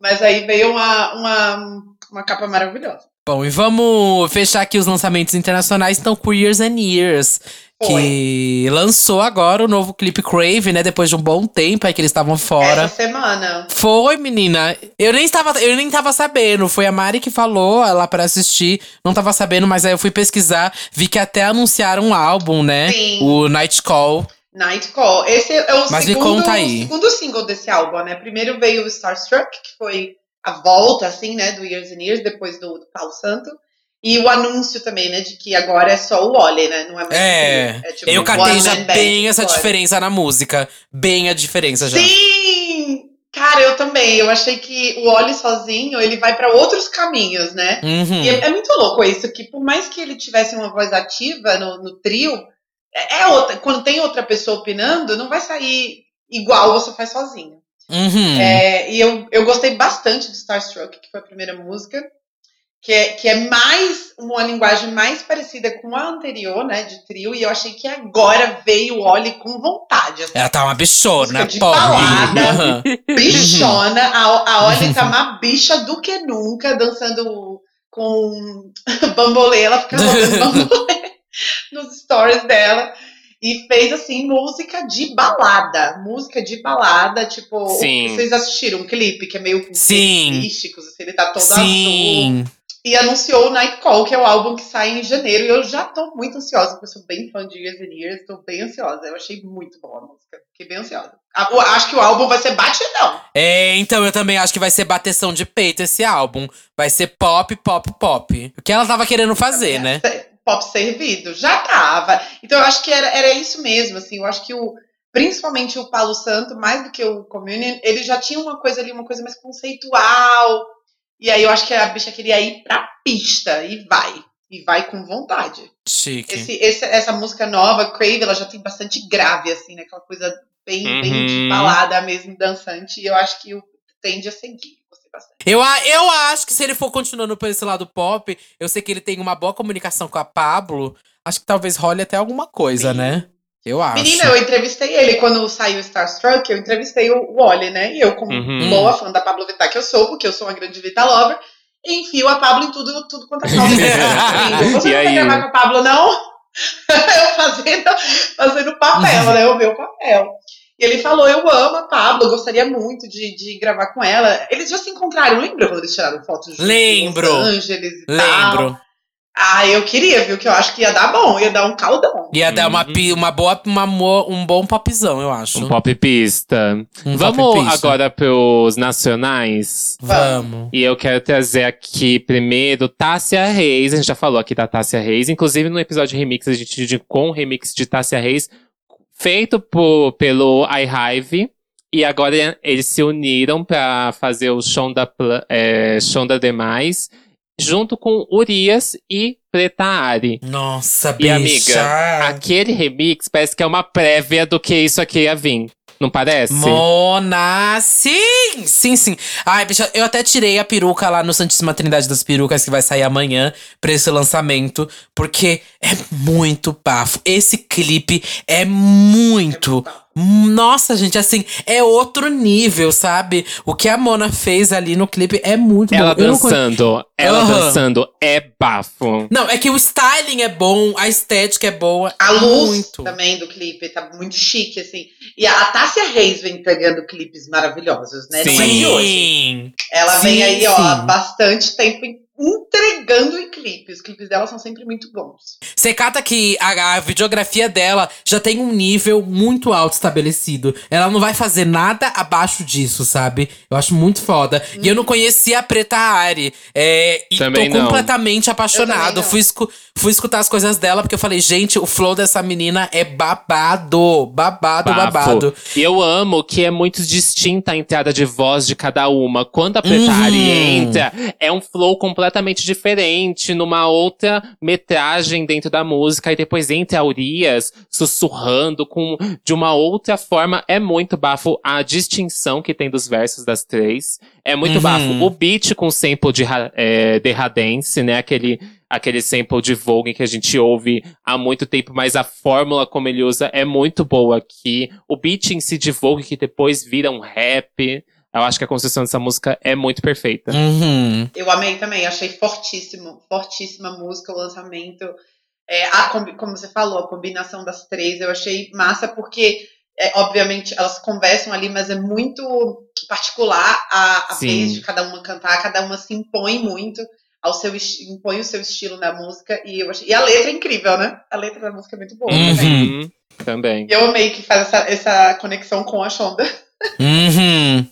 Mas aí veio uma, uma, uma capa maravilhosa. Bom, e vamos fechar aqui os lançamentos internacionais. Então, Queers and Years, que lançou agora o novo clipe Crave, né? Depois de um bom tempo aí que eles estavam fora. Essa semana. Foi, menina. Eu nem, estava, eu nem tava sabendo. Foi a Mari que falou lá pra assistir. Não tava sabendo, mas aí eu fui pesquisar. Vi que até anunciaram um álbum, né? Sim. O Night Call. Night Call. Esse é o Mas me segundo, conta aí. segundo single desse álbum, né? Primeiro veio o Starstruck, que foi a volta, assim, né, do Years and Years, depois do, do Paulo Santo. E o anúncio também, né, de que agora é só o Oli, né? Não é mais É. o trio. tipo Eu catei já bem essa diferença na música. Bem a diferença já. Sim! Cara, eu também. Eu achei que o Oli sozinho, ele vai pra outros caminhos, né? Uhum. E é, é muito louco isso, que por mais que ele tivesse uma voz ativa no, no trio, é, é outra. Quando tem outra pessoa opinando, não vai sair igual você faz sozinho. Uhum. É, e eu, eu gostei bastante de Starstruck, que foi a primeira música, que é, que é mais uma linguagem mais parecida com a anterior, né, de trio, e eu achei que agora veio o Oli com vontade. assim, Ela tá uma bichona, de porra. balada. Aham. bichona, a, a Oli tá mais bicha do que nunca, dançando com bambolê, ela fica rodando bambolê nos stories dela. E fez, assim, música de balada. Música de balada, tipo... Sim. Vocês assistiram um clipe que é meio Sim. assim, ele tá todo azul. E anunciou o Night Call, que é o álbum que sai em janeiro. E eu já tô muito ansiosa, porque eu sou bem fã de Years and Years. Tô bem ansiosa. Eu achei muito boa a música. Fiquei bem ansiosa. Acho que o álbum vai ser batidão. É, então eu também acho que vai ser bateção de peito esse álbum. Vai ser pop, pop, pop. O que ela tava querendo fazer, né? Pop servido. Já tava. Então eu acho que era, era isso mesmo, assim. Eu acho que o. Principalmente o Paulo Santo, mais do que o Communion, ele já tinha uma coisa ali, uma coisa mais conceitual. E aí eu acho que a bicha queria ir pra pista. E vai. E vai com vontade. Chique. Esse, esse- essa música nova, Crave, ela já tem bastante grave, assim, né? Aquela coisa bem, bem de Uhum. balada mesmo, dançante. E eu acho que tende a seguir. Eu, eu acho que se ele for continuando por esse lado pop, eu sei que ele tem uma boa comunicação com a Pablo. Acho que talvez role até alguma coisa, Sim. né? Eu acho. Menina, eu entrevistei ele quando saiu Starstruck, eu entrevistei o Wally, né? E eu, como Uhum. boa fã da Pablo Vittar que eu sou, porque eu sou uma grande Vita Lover, enfio a Pablo em tudo, tudo quanto é calma. Você E não aí? quer gravar com a Pablo, não? eu fazendo, fazendo papel, né? O meu papel. E ele falou, eu amo a Pablo, gostaria muito de, de gravar com ela. Eles já se encontraram, lembra quando eles tiraram fotos juntos em Lembro. Los Angeles e tal? Ah, eu queria, viu? Que eu acho que ia dar bom, ia dar um caldão. Ia dar uma, Uhum. uma boa, uma, um bom popzão, eu acho. Um pop pista. Um Vamos pop pista. agora pros nacionais. Vamos. E eu quero trazer aqui primeiro Tássia Reis. A gente já falou aqui da Tássia Reis. Inclusive, no episódio remix, a gente indicou um remix de Tássia Reis feito por, pelo iHive. E agora eles se uniram pra fazer o Shonda, é, Shonda Demais, junto com Urias e Preta Ari. Nossa, E, bicha. amiga, Aquele remix parece que é uma prévia do que isso aqui ia vir. Não parece? Mona, sim! Sim, sim. Ai, bicha, eu até tirei a peruca lá no Santíssima Trindade das Perucas, que vai sair amanhã pra esse lançamento, porque é muito bafo. Esse clipe é muito. Nossa, gente, assim, é outro nível, sabe? O que a Mona fez ali no clipe é muito Ela bom. Não dançando, ela Aham. dançando é bafo. Não, é que o styling é bom, a estética é boa. A luz muito. também do clipe tá muito chique, assim. E a Tássia Reis vem entregando clipes maravilhosos, né? Não é de hoje. Sim. Ela Sim, vem aí, ó, há sim. bastante tempo entregando em clipes. Os clipes dela são sempre muito bons. Você cata que a, a videografia dela já tem um nível muito alto estabelecido. Ela não vai fazer nada abaixo disso, sabe? Eu acho muito foda. E eu não conhecia a Preta Ari. É, e Também tô não. completamente apaixonado. Fui, escu- fui escutar as coisas dela, porque eu falei, gente, o flow dessa menina é babado. Babado, Bafo. babado. E eu amo que é muito distinta a entrada de voz de cada uma. Quando a Preta Uhum. Ari entra, é um flow completamente diferente, numa outra metragem dentro da música. E depois entra a Urias sussurrando com, de uma outra forma. É muito bafo a distinção que tem dos versos das três. É muito Uhum. bafo. O beat com sample de é, Derradense, né? Aquele aquele sample de Vogue que a gente ouve há muito tempo, mas a fórmula como ele usa é muito boa aqui. O beat em si de Vogue, que depois vira um rap. Eu acho que a construção dessa música é muito perfeita. Uhum. Eu amei também, achei fortíssimo, fortíssima a música, o lançamento. É, a como você falou, a combinação das três, eu achei massa, porque, é, obviamente, elas conversam ali, mas é muito particular a, a vez de cada uma cantar, cada uma se impõe muito ao seu impõe o seu estilo na música e eu achei, e a letra é incrível, né? A letra da música é muito boa Uhum. também. Uhum, também. Eu amei que faz essa, essa conexão com a Shonda. Uhum.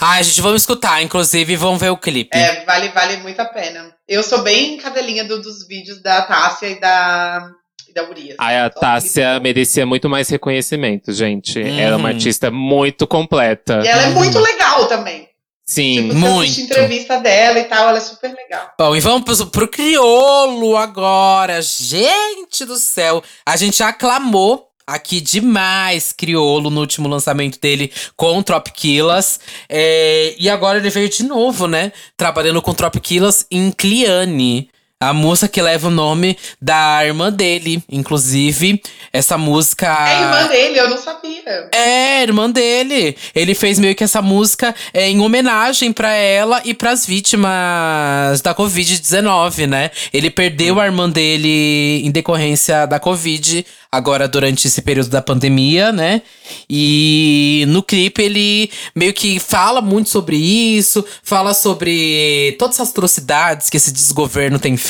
Ai, gente, vamos escutar, inclusive, e vamos ver o clipe. É, vale, vale muito a pena. Eu sou bem cadelinha do- dos vídeos da Tássia e da, e da Urias. Aí a Tássia merecia muito mais reconhecimento, gente. Uhum. Ela é uma artista muito completa. E ela é muito legal também. Sim. Tipo, você muito. assiste entrevista dela e tal, ela é super legal. Bom, e vamos pro, pro criolo agora. Gente do céu. A gente aclamou aqui demais criolo no último lançamento dele com Tropquilas. É, e agora ele veio de novo, né? Trabalhando com Tropquilas em Cliane. A música que leva o nome da irmã dele. Inclusive, essa música. É irmã dele, eu não sabia. É, irmã dele. Ele fez meio que essa música é, em homenagem pra ela e pras vítimas da Covid-19, né? Ele perdeu a irmã dele em decorrência da Covid, agora durante esse período da pandemia, né? E no clipe ele meio que fala muito sobre isso, fala sobre todas as atrocidades que esse desgoverno tem feito,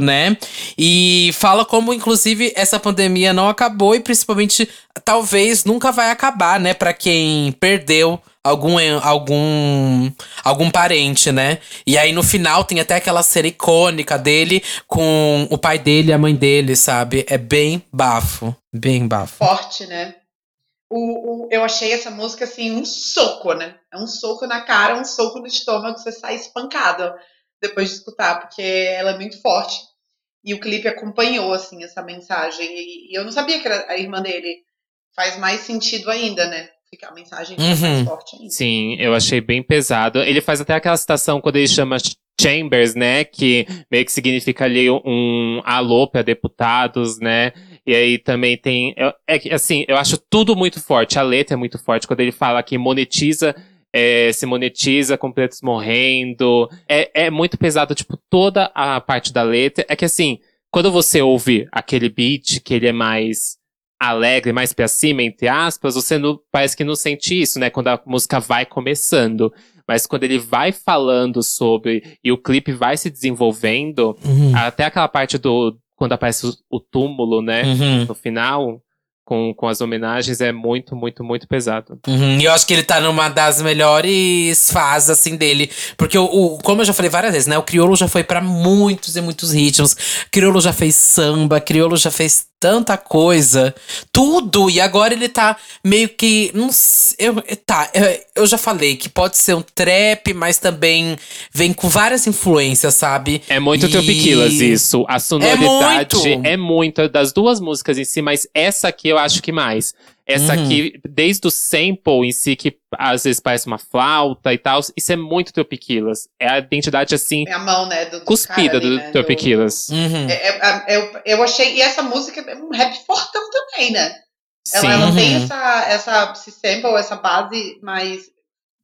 né? E fala como, inclusive, essa pandemia não acabou e principalmente talvez nunca vai acabar, né? Pra quem perdeu algum algum algum parente, né? E aí no final tem até aquela cena icônica dele com o pai dele e a mãe dele, sabe? É bem bafo, bem bafo. Forte, né? O, o- eu achei essa música assim, um soco, né? É um soco na cara, um soco no estômago, você sai espancado depois de escutar, porque ela é muito forte. E o clipe acompanhou, assim, essa mensagem. E, e eu não sabia que era a irmã dele. Faz mais sentido ainda, né? Fica a mensagem fica Uhum. mais forte ainda. Sim, eu achei bem pesado. Ele faz até aquela citação quando ele chama Chambers, né? Que meio que significa ali um alô para deputados, né? E aí também tem. eu- É que, assim, eu acho tudo muito forte. A letra é muito forte. Quando ele fala que monetiza. É, se monetiza com pretos morrendo. É, é muito pesado, tipo, toda a parte da letra. É que assim, quando você ouve aquele beat, que ele é mais alegre, mais pra cima, entre aspas, você não, parece que não sente isso, né? Quando a música vai começando. Mas quando ele vai falando sobre e o clipe vai se desenvolvendo, Uhum. até aquela parte do. Quando aparece o, o túmulo, né? Uhum. No final, com, com as homenagens, é muito, muito, muito pesado. Uhum, E eu acho que ele tá numa das melhores fases, assim, dele. Porque, o, o- como eu já falei várias vezes, né? O Criolo já foi pra muitos e muitos ritmos. Criolo já fez samba, Criolo já fez tanta coisa. Tudo! E agora ele tá meio que. Não sei, eu, tá, eu, eu já falei que pode ser um trap, mas também vem com várias influências, sabe? É muito E- isso. A sonoridade muito. é muito das duas músicas em si, mas essa aqui eu acho que mais. Essa Uhum. aqui, desde o sample em si, que às vezes parece uma flauta e tal, isso é muito Tropiquilas. É a identidade, assim, É a mão, né? Do, do cuspida cara ali, do né, Tropiquilas. Uhum. É, é, é, eu, eu achei. E essa música é um rap fortão também, né? Ela, Sim. ela tem Uhum. essa, essa esse sample, essa base mais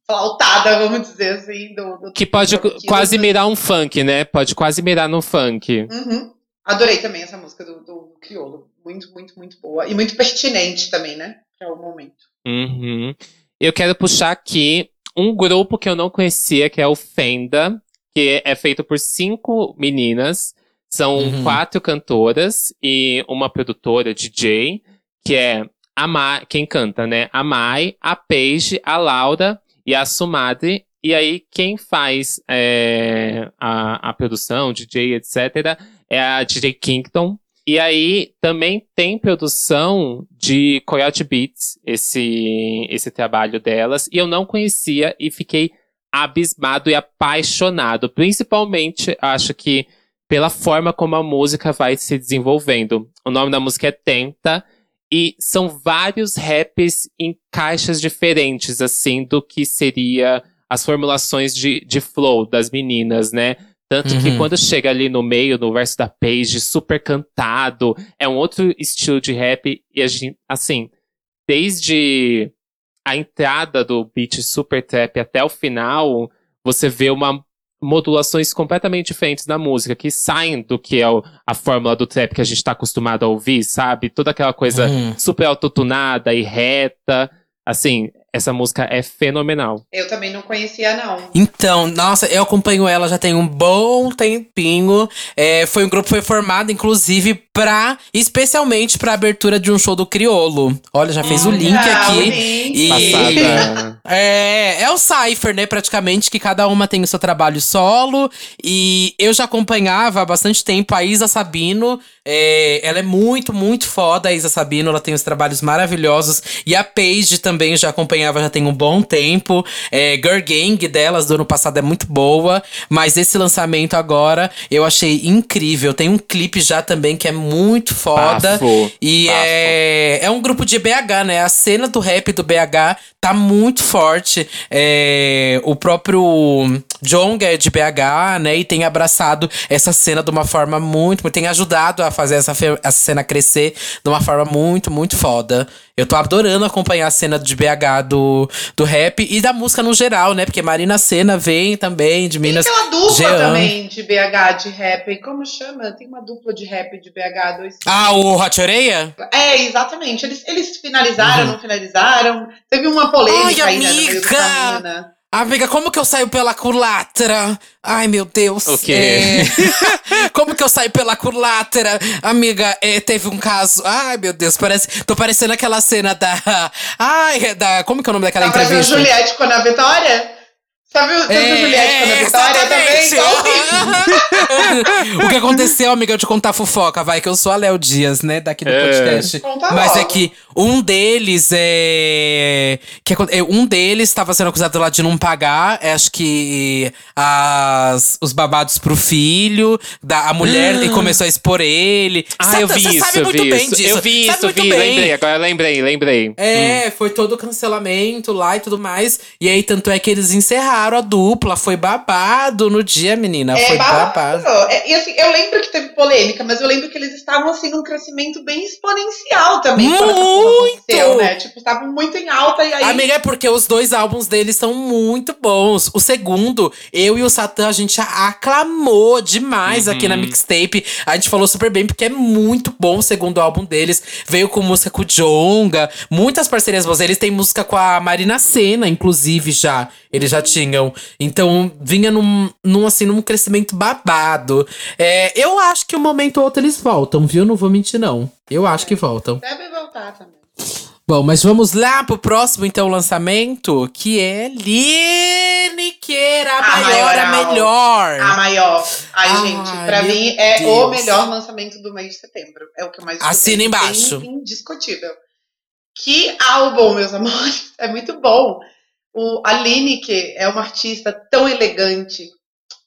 flautada, vamos dizer assim, do. do Que pode do Tropiquilas, quase mirar um funk, né? Pode quase mirar num funk. Uhum. Adorei também essa música do, do Criolo. Muito, muito, muito boa. E muito pertinente também, né? Para o momento. Uhum. Eu quero puxar aqui um grupo que eu não conhecia, que é o Fenda, que é feito por cinco meninas. São Uhum. quatro cantoras e uma produtora, DJ, que é a Mai, quem canta, né? A Mai, a Paige, a Laura e a Sumadre. E aí, quem faz é, a, a produção, DJ, etc., é a DJ Kingdom. E aí, também tem produção de Coyote Beats, esse, esse trabalho delas. E eu não conhecia e fiquei abismado e apaixonado. Principalmente, acho que pela forma como a música vai se desenvolvendo. O nome da música é Tenta. E são vários raps em caixas diferentes, assim, do que seria as formulações de, de flow das meninas, né? Tanto que Uhum. quando chega ali no meio, no verso da Paige, super cantado, é um outro estilo de rap. E a gente, assim, desde a entrada do beat super trap até o final, você vê uma modulações completamente diferentes na música, que saem do que é o- a fórmula do trap que a gente tá acostumado a ouvir, sabe? Toda aquela coisa Uhum. super autotunada e reta. Assim, essa música é fenomenal. Eu também não conhecia, não. Então, nossa, eu acompanho ela já tem um bom tempinho. É, foi um grupo que foi formado, inclusive, pra. Especialmente pra abertura de um show do Criolo. Olha, já fez o link Ah, o aqui. link. E- Passada. É, é o Cypher, né? Praticamente, que cada uma tem o seu trabalho solo. E eu já acompanhava há bastante tempo a Isa Sabino. É, ela é muito, muito foda, a Isa Sabino. Ela tem os trabalhos maravilhosos. E a Paige também já acompanhava já tem um bom tempo. É, Girl Gang delas do ano passado é muito boa. Mas esse lançamento agora eu achei incrível. Tem um clipe já também que é muito foda. Bafo. E Bafo. é, é um grupo de BH, né? A cena do rap do BH tá muito forte. É, o próprio Jong é de BH, né? E tem abraçado essa cena de uma forma muito. Tem ajudado a fazer essa, essa cena crescer de uma forma muito, muito foda. Eu tô adorando acompanhar a cena de BH do, do rap e da música no geral, né? Porque Marina Senna vem também de Tem Minas. aquela dupla Jean. também de BH de rap. Como chama? Tem uma dupla de rap de BH. Dois... Ah, o Hot Oreia? É, exatamente. Eles, eles finalizaram, Uhum. não finalizaram. Teve uma polêmica Ai, aí, né, no meio do amiga! caminho, né? Amiga, como que eu saio pela culatra? Ai, meu Deus. O quê? É. como que eu saio pela culatra? Amiga, é, teve um caso. Ai, meu Deus, parece. Tô parecendo aquela cena da. Ai, é da. Como que é o nome daquela parecendo entrevista? Juliette com a Vitória? Sabe, sabe É, o Juliette com a Ana é, Vitória também? Igualzinho. o que aconteceu, amiga, eu te contar a fofoca, vai, que eu sou a Léo Dias, né, daqui do É. podcast. Conta Mas é que um deles é. Que, acon- é, um deles estava sendo acusado lá de não pagar, é, acho que as, os babados pro filho, da, a mulher e começou a expor ele. Ah, Sabe- eu vi você isso, sabe eu muito vi bem isso. disso. Eu vi sabe isso, vi, bem. lembrei. Agora lembrei, lembrei. É, foi todo o cancelamento lá e tudo mais. E aí, tanto é que eles encerraram a dupla. Foi babado no dia, menina. É foi babado. babado. É, e assim, eu lembro que teve polêmica, mas eu lembro que eles estavam assim num crescimento bem exponencial também. Muito! né? Tipo, estavam muito em alta e aí. Amiga, é porque os dois álbuns deles são muito bons. O segundo, eu e o Satã, a gente aclamou demais aqui na mixtape. A gente falou super bem, porque é muito bom o segundo álbum deles. Veio com música com o Jonga, muitas parcerias boas. Eles têm música com a Marina Senna, inclusive, já. Eles já tinham. Então, vinha num, num assim, num crescimento babado. É, eu acho que um momento ou outro eles voltam, viu? Não vou mentir, não. Eu acho que voltam. Deve voltar também. Bom, mas vamos lá pro próximo, então, lançamento, que é Lineker, a, A maior, a melhor. A maior. Ai, Ai, gente, pra mim é Deus. o melhor lançamento do mês de setembro. É o que eu mais Assina embaixo. In- Indiscutível. Que álbum, meus amores. É muito bom. O, a Lineker é uma artista tão elegante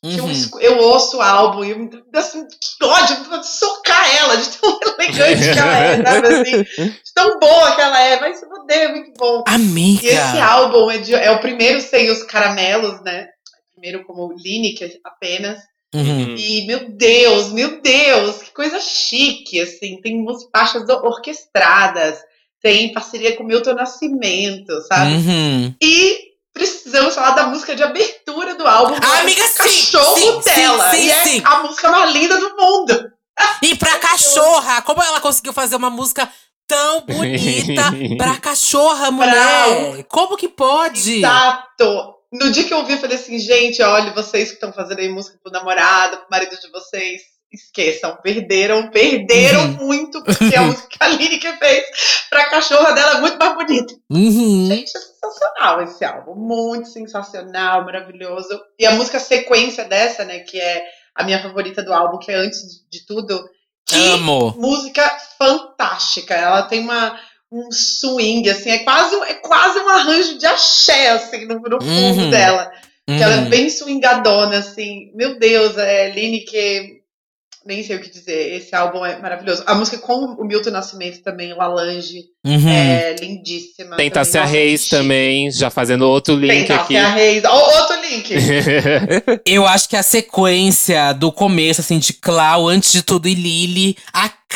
que eu, Uhum. eu ouço o álbum e eu assim, que ódio, eu vou socar ela de tão elegante que ela é, sabe assim? De tão boa que ela é. Vai se fuder, é muito bom. Amiga. E esse álbum é, de- é o primeiro sem os caramelos, né? Primeiro como Lineker apenas. Uhum. E, meu Deus, meu Deus, que coisa chique, assim. Tem umas faixas orquestradas, tem parceria com Milton Nascimento, sabe? Uhum. E precisamos falar da música de abertura do álbum. que Ah, é amiga, sim, Cachorro sim, dela. sim, é sim. a música mais linda do mundo. E pra cachorra, como ela conseguiu fazer uma música tão bonita pra cachorra, mulher? Como que pode? Exato. No dia que eu ouvi, eu falei assim, gente, olha, vocês que estão fazendo aí música pro namorado, pro marido de vocês, esqueçam, perderam, perderam Uhum. muito, porque a música que a Lineker fez pra cachorra dela é muito mais bonita. Uhum. Gente, é sensacional esse álbum. Muito sensacional, maravilhoso. E a música sequência dessa, né, que é a minha favorita do álbum, que é antes de tudo. Que Amo. música fantástica. Ela tem uma, um swing, assim, é quase, um- é quase um arranjo de axé, assim, no, no fundo Uhum. dela. Que ela é Uhum. bem swingadona, assim. Meu Deus, é Lineker. Nem sei o que dizer. Esse álbum é maravilhoso. A música com o Milton Nascimento também, o Alange, Uhum. é lindíssima. Nossa, Reis também, já fazendo outro link aqui. Tássia Reis. Outro link. Eu acho que a sequência do começo, assim, de Clau, antes de tudo, e Lily,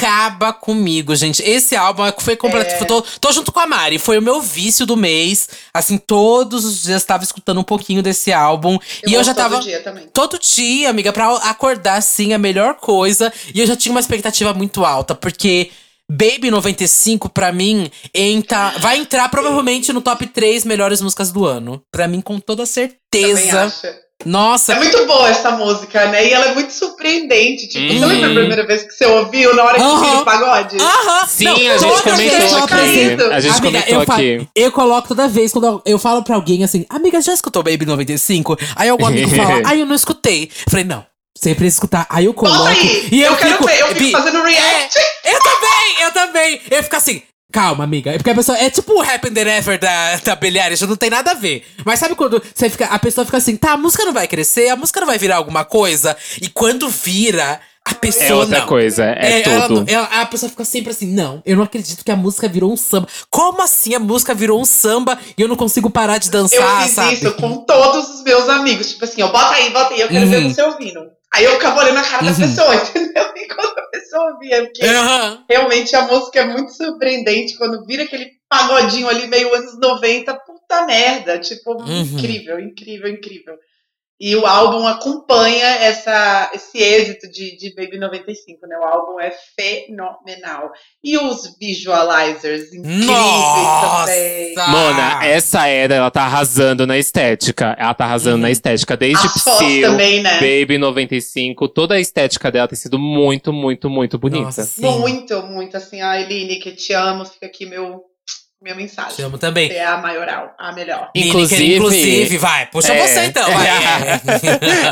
acaba comigo, gente. Esse álbum foi completo. É. Tô, tô junto com a Mari. Foi o meu vício do mês. Assim, todos os dias tava escutando um pouquinho desse álbum. e eu já todo tava. dia também. Todo dia, amiga, pra acordar assim, a melhor coisa. E eu já tinha uma expectativa muito alta, porque Baby 95, pra mim, entra, vai entrar provavelmente no top 3 melhores músicas do ano. Pra mim, com toda Também certeza. Nossa, É muito boa essa música, né? E ela é muito surpreendente. Tipo, você Uhum. lembra a primeira vez que você ouviu na hora que Aham. vira o pagode? Aham! Sim, Não, a gente comentou aqui. A gente Amiga, comentou eu aqui. Eu coloco toda vez quando eu, falo pra alguém assim, amiga, já escutou Baby 95? Aí algum amigo fala, ai, eu não escutei. Falei, não, você precisa escutar. Aí eu coloco. Aí! E eu, eu quero fico, ver, eu fico Bi, fazendo react. Eu também, eu também. Eu fico assim. Calma, amiga. É Porque a pessoa. É tipo o Happy and Ever da, da Billie Eilish, não tem nada a ver. Mas sabe quando você fica. A pessoa fica assim, tá, a música não vai crescer, a música não vai virar alguma coisa. E quando vira, a pessoa. É outra não. coisa, é, ela tudo. não- ela- a pessoa fica sempre assim, não, eu não acredito que a música virou um samba. Como assim a música virou um samba e eu não consigo parar de dançar, Eu fiz sabe? isso com todos os meus amigos. Tipo assim, ó, bota aí, bota aí, eu quero ver Uhum. você ouvindo. Aí eu ficava olhando a cara da Uhum. pessoa, entendeu? E quando a pessoa ouvia, porque Aham. realmente a música é muito surpreendente quando vira aquele pagodinho ali meio anos 90, puta merda. Tipo, Uhum. incrível, incrível, incrível. E o álbum acompanha essa, esse êxito de, de Baby 95, né? O álbum é fenomenal. E os visualizers incríveis Nossa! também. Mona, essa era, ela tá arrasando na estética. Ela tá arrasando Uhum. na estética. Desde As Psyll, também, né? Baby 95, toda a estética dela tem sido muito, muito, muito bonita. Nossa. Muito, muito assim. A Eline, que te amo, fica aqui meu, minha mensagem. Te amo também. Você é a maioral, a melhor. Inclusive- inclusive, vai. Puxa É. você então,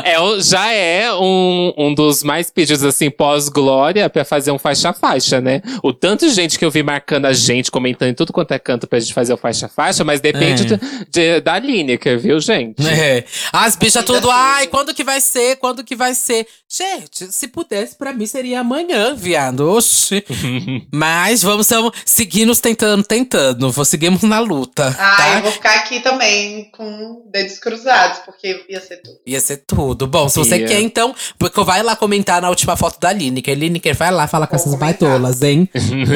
é. É, já é um, um dos mais pedidos, assim, pós-glória pra fazer um faixa-faixa, né? O tanto de gente que eu vi marcando a gente, comentando em tudo quanto é canto pra gente fazer o faixa-faixa, mas depende É. do- de- da Lineker, viu, gente? É. As bichas tudo, ai, quando que vai ser? Quando que vai ser? Gente, se pudesse, pra mim seria amanhã, viado. Oxi. Mas vamos, vamos seguindo tentando, tentando. Aguardando. Vou seguimos na luta. Ah, tá? eu vou ficar aqui também com dedos cruzados, porque ia ser tudo. Ia ser tudo. Bom, se você Ia. quer, então, porque vai lá comentar na última foto da Lineker. Lineker, vai lá falar com Vou essas baitolas, hein?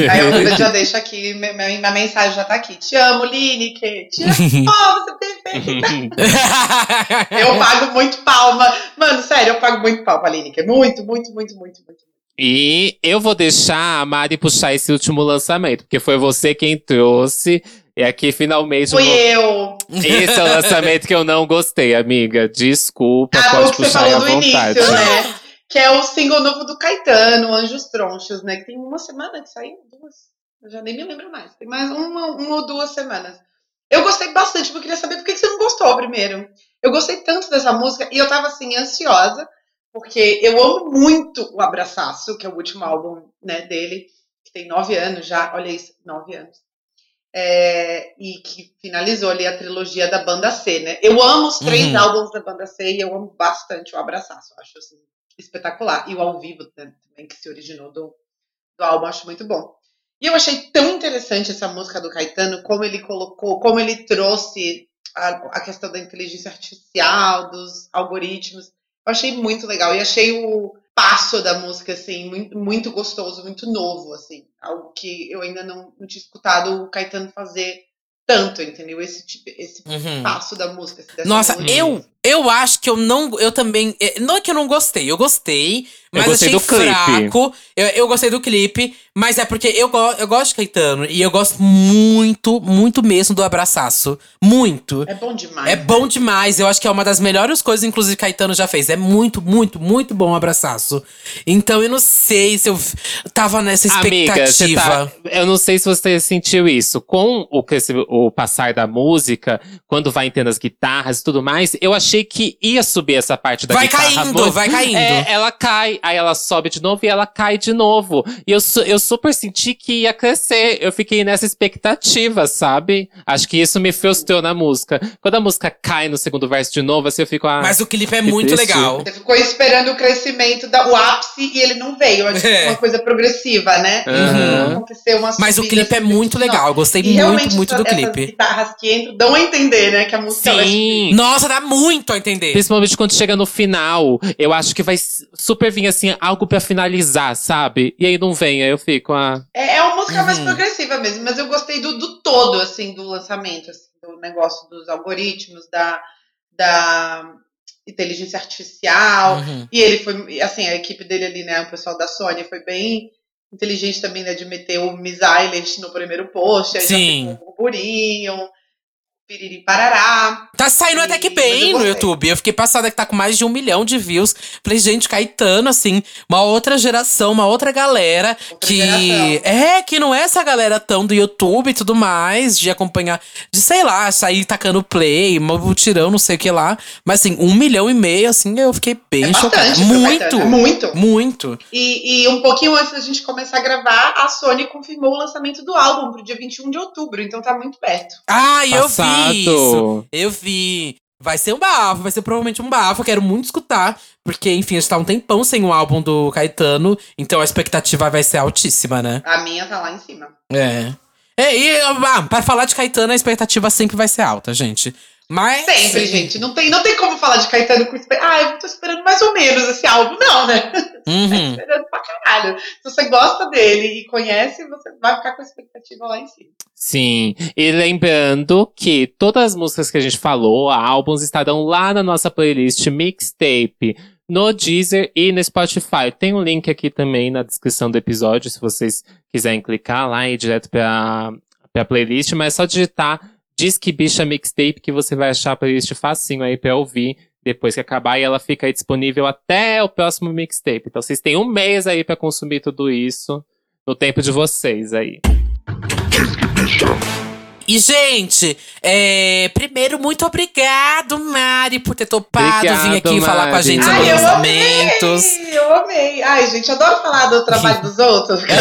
Aí eu já deixo aqui, minha, minha mensagem já tá aqui. Te amo, Lineker. Te amo. Oh, você perfeita. Eu pago muito palma. Mano, sério, eu pago muito palma, Lineker. Muito, muito, muito, muito, muito. E eu vou deixar a Mari puxar esse último lançamento, porque foi você quem trouxe. E aqui finalmente. Fui eu. Esse é o lançamento que eu não gostei, amiga. Desculpa, Ah, pode puxar à vontade. início, né? Que é o single novo do Caetano, Anjos Tronchos, né? Que tem uma semana que saiu, duas. Eu já nem me lembro mais. Tem mais uma, uma ou duas semanas. Eu gostei bastante, mas eu queria saber por que que você não gostou primeiro. Eu gostei tanto dessa música e eu tava assim, ansiosa, porque eu amo muito o Abraçaço, que é o último álbum né, dele, que tem nove anos já. Olha isso, nove anos. É, e que finalizou ali a trilogia da banda C, né? Eu amo os três Uhum. álbuns da banda C e eu amo bastante o Abraçaço. Acho assim, espetacular. E o ao vivo né, também, que se originou do, do álbum, acho muito bom. E eu achei tão interessante essa música do Caetano, como ele colocou, como ele trouxe a, a questão da inteligência artificial, dos algoritmos. Eu achei muito legal. E achei o passo da música, assim, muito, muito gostoso, muito novo, assim. Algo que eu ainda não, não tinha escutado o Caetano fazer tanto, entendeu? Esse, tipo, esse Uhum. passo da música. assim, Nossa, eu, eu acho que eu não. Eu também. é, Não é que eu não gostei, eu gostei, mas gostei achei do clipe. fraco. Eu, eu gostei do clipe, mas é porque eu, go- eu gosto de Caetano e eu gosto muito, muito mesmo do abraçaço. Muito. É bom demais. É bom demais. Eu acho que é uma das melhores coisas, inclusive, que Caetano já fez. É muito, muito, muito bom o abraçaço. Então eu não sei se eu tava nessa Amiga, você expectativa. tá, eu não sei se você sentiu isso. Com o, o passar da música, quando vai entrando as guitarras e tudo mais, eu achei que ia subir essa parte da Vai guitarra. caindo, muito. vai caindo. É, ela cai, aí ela sobe de novo e ela cai de novo. E eu, eu super senti que ia crescer. Eu fiquei nessa expectativa, sabe? Acho que isso me frustrou na música. Quando a música cai no segundo verso de novo, assim eu fico. Ah, Mas o clipe é muito triste. legal. Você ficou esperando o crescimento, da, o ápice, e ele não veio. Acho que É. é uma coisa progressiva, né? Uhum. Não aconteceu uma Mas o clipe é assim, muito não. legal. Eu gostei E muito, realmente muito do essas clipe. guitarras que entram dão a entender, né? Que a música ela é Sim. Nossa, dá muito a entender. Principalmente quando chega no final, eu acho que vai super vir assim, algo pra finalizar, sabe? E aí não vem, aí eu fico, ah. É, é uma música mais Uhum. progressiva mesmo, mas eu gostei do, do todo, assim, do lançamento, assim, do negócio dos algoritmos, da, da inteligência artificial. Uhum. E ele foi, assim, a equipe dele ali, né, o pessoal da Sony foi bem inteligente também, né, de meter o Miss Eilish no primeiro post, aí Sim. já ficou um burburinho, piriri parará. Tá saindo até que bem no. YouTube. Eu fiquei passada que tá com mais de um milhão de views. Falei, gente, Caetano, assim, uma outra geração, uma outra galera Outra que. geração. É, que não é essa galera tão do YouTube e tudo mais, de acompanhar, de sei lá, sair tacando play, mutirão, não sei o que lá. Mas assim, um milhão e meio, assim, eu fiquei bem É chocada. Muito! É muito. Muito. E, e um pouquinho antes da gente começar a gravar, a Sony confirmou o lançamento do álbum pro dia 21 de outubro, então tá muito perto. Ah, eu Vi isso. Eu vi. Vai ser um bafo, vai ser provavelmente um bafo. Eu quero muito escutar. Porque, enfim, a gente tá um tempão sem o álbum do Caetano. Então a expectativa vai ser altíssima, né? A minha tá lá em cima. É. É, e ah, pra falar de Caetano, a expectativa sempre vai ser alta, gente. Mas. Sempre, gente. Não tem, não tem como falar de Caetano com esper... Ah, eu tô esperando mais ou menos esse álbum. Não, né? Tá Uhum. esperando pra caralho. Se você gosta dele e conhece, você vai ficar com a expectativa lá em cima. Sim. E lembrando que todas as músicas que a gente falou, álbuns, estarão lá na nossa playlist Mixtape. No Deezer e no Spotify. Tem um link aqui também na descrição do episódio, se vocês quiserem clicar lá e ir direto pra, pra playlist, mas é só digitar Diz que bicha mixtape que você vai achar a playlist facinho aí pra ouvir depois que acabar e ela fica aí disponível até o próximo mixtape. Então vocês têm um mês aí pra consumir tudo isso no tempo de vocês aí. E, gente, é, primeiro, muito obrigado, Mari, por ter topado Obrigado, vir aqui falar com a Mari. gente sobre Ai, eu amei! lançamentos. Eu amei! Ai, gente, eu adoro falar do trabalho dos outros.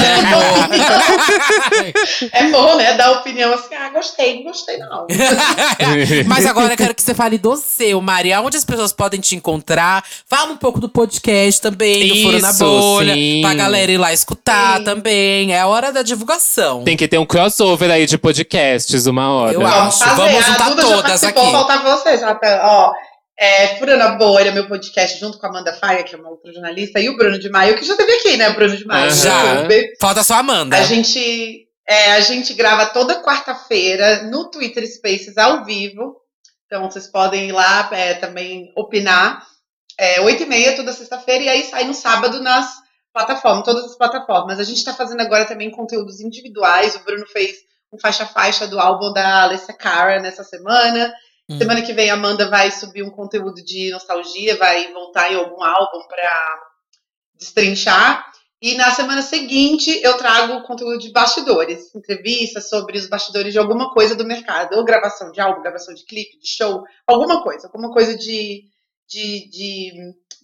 É bom, né? Dar opinião assim, ah, gostei, não gostei não. Mas agora eu quero que você fale do seu, Mari. Onde as pessoas podem te encontrar? Fala um pouco do podcast também, do Furo na Isso, Bolha. sim. Pra galera ir lá escutar Sim. também. É a hora da divulgação. Tem que ter um crossover aí de podcasts uma hora. Eu acho. fazer. Vamos A juntar já todas participou, aqui. Faltava você, já tá, ó. É, Furana Bolha, meu podcast, junto com a Amanda Faia, que é uma outra jornalista, e o Bruno de Maio, que já teve aqui, né? O Bruno de Maio. Já. Falta só a Amanda. A gente, é, a gente grava toda quarta-feira no Twitter Spaces ao vivo. Então vocês podem ir lá é, também opinar. É, 8 e meia toda sexta-feira, e aí sai no sábado nas plataformas, todas as plataformas. A gente está fazendo agora também conteúdos individuais. O Bruno fez um faixa-faixa do álbum da Alessia Cara nessa semana. Hum. Semana que vem a Amanda vai subir um conteúdo de nostalgia, vai voltar em algum álbum para destrinchar. E na semana seguinte eu trago conteúdo de bastidores, entrevistas sobre os bastidores de alguma coisa do mercado, ou gravação de álbum, gravação de clipe, de show, alguma coisa, alguma coisa de, de, de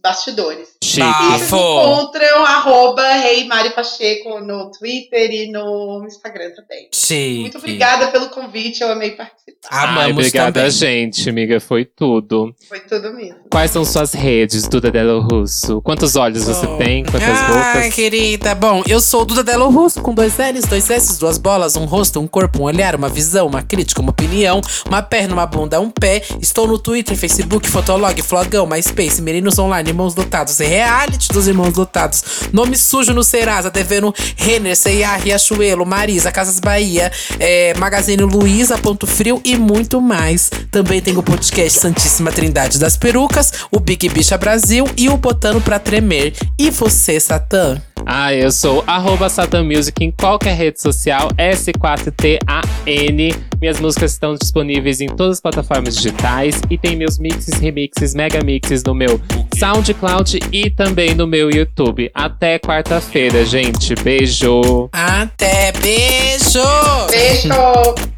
bastidores. Chique. Bafo. encontram arroba Rei Mari Pacheco no Twitter e no Instagram também. Chique. Muito obrigada pelo convite, eu amei participar. Amamos Ai, obrigada, também. gente, amiga. Foi tudo. Foi tudo mesmo. Quais são suas redes, Duda Delo Russo? Quantos olhos você tem? Quantas Ai, bocas? querida. Bom, eu sou Duda Delo Russo, com dois L's, dois S's, duas bolas, um rosto, um corpo, um olhar, uma visão, uma crítica, uma opinião, uma perna, uma bunda, um pé. Estou no Twitter, Facebook, Fotolog, Flogão, MySpace, Meninos Online, Irmãos Dotados, Reality dos Irmãos Dotados, Nome Sujo no Serasa, devendo Renner, C&A, Riachuelo, Marisa, Casas Bahia, é, Magazine Luiza, Ponto Frio e muito mais. Também tem o podcast Santíssima Trindade das Perucas, o Big Bicha Brasil e o Botando Pra Tremer. E você, Satã? Ah, eu sou arroba Satan Music em qualquer rede social, S4TAN. Minhas músicas estão disponíveis em todas as plataformas digitais e tem meus mixes, remixes, mega mixes no meu SoundCloud e também no meu YouTube. Até quarta-feira, gente. Beijo! Até beijo! Beijo!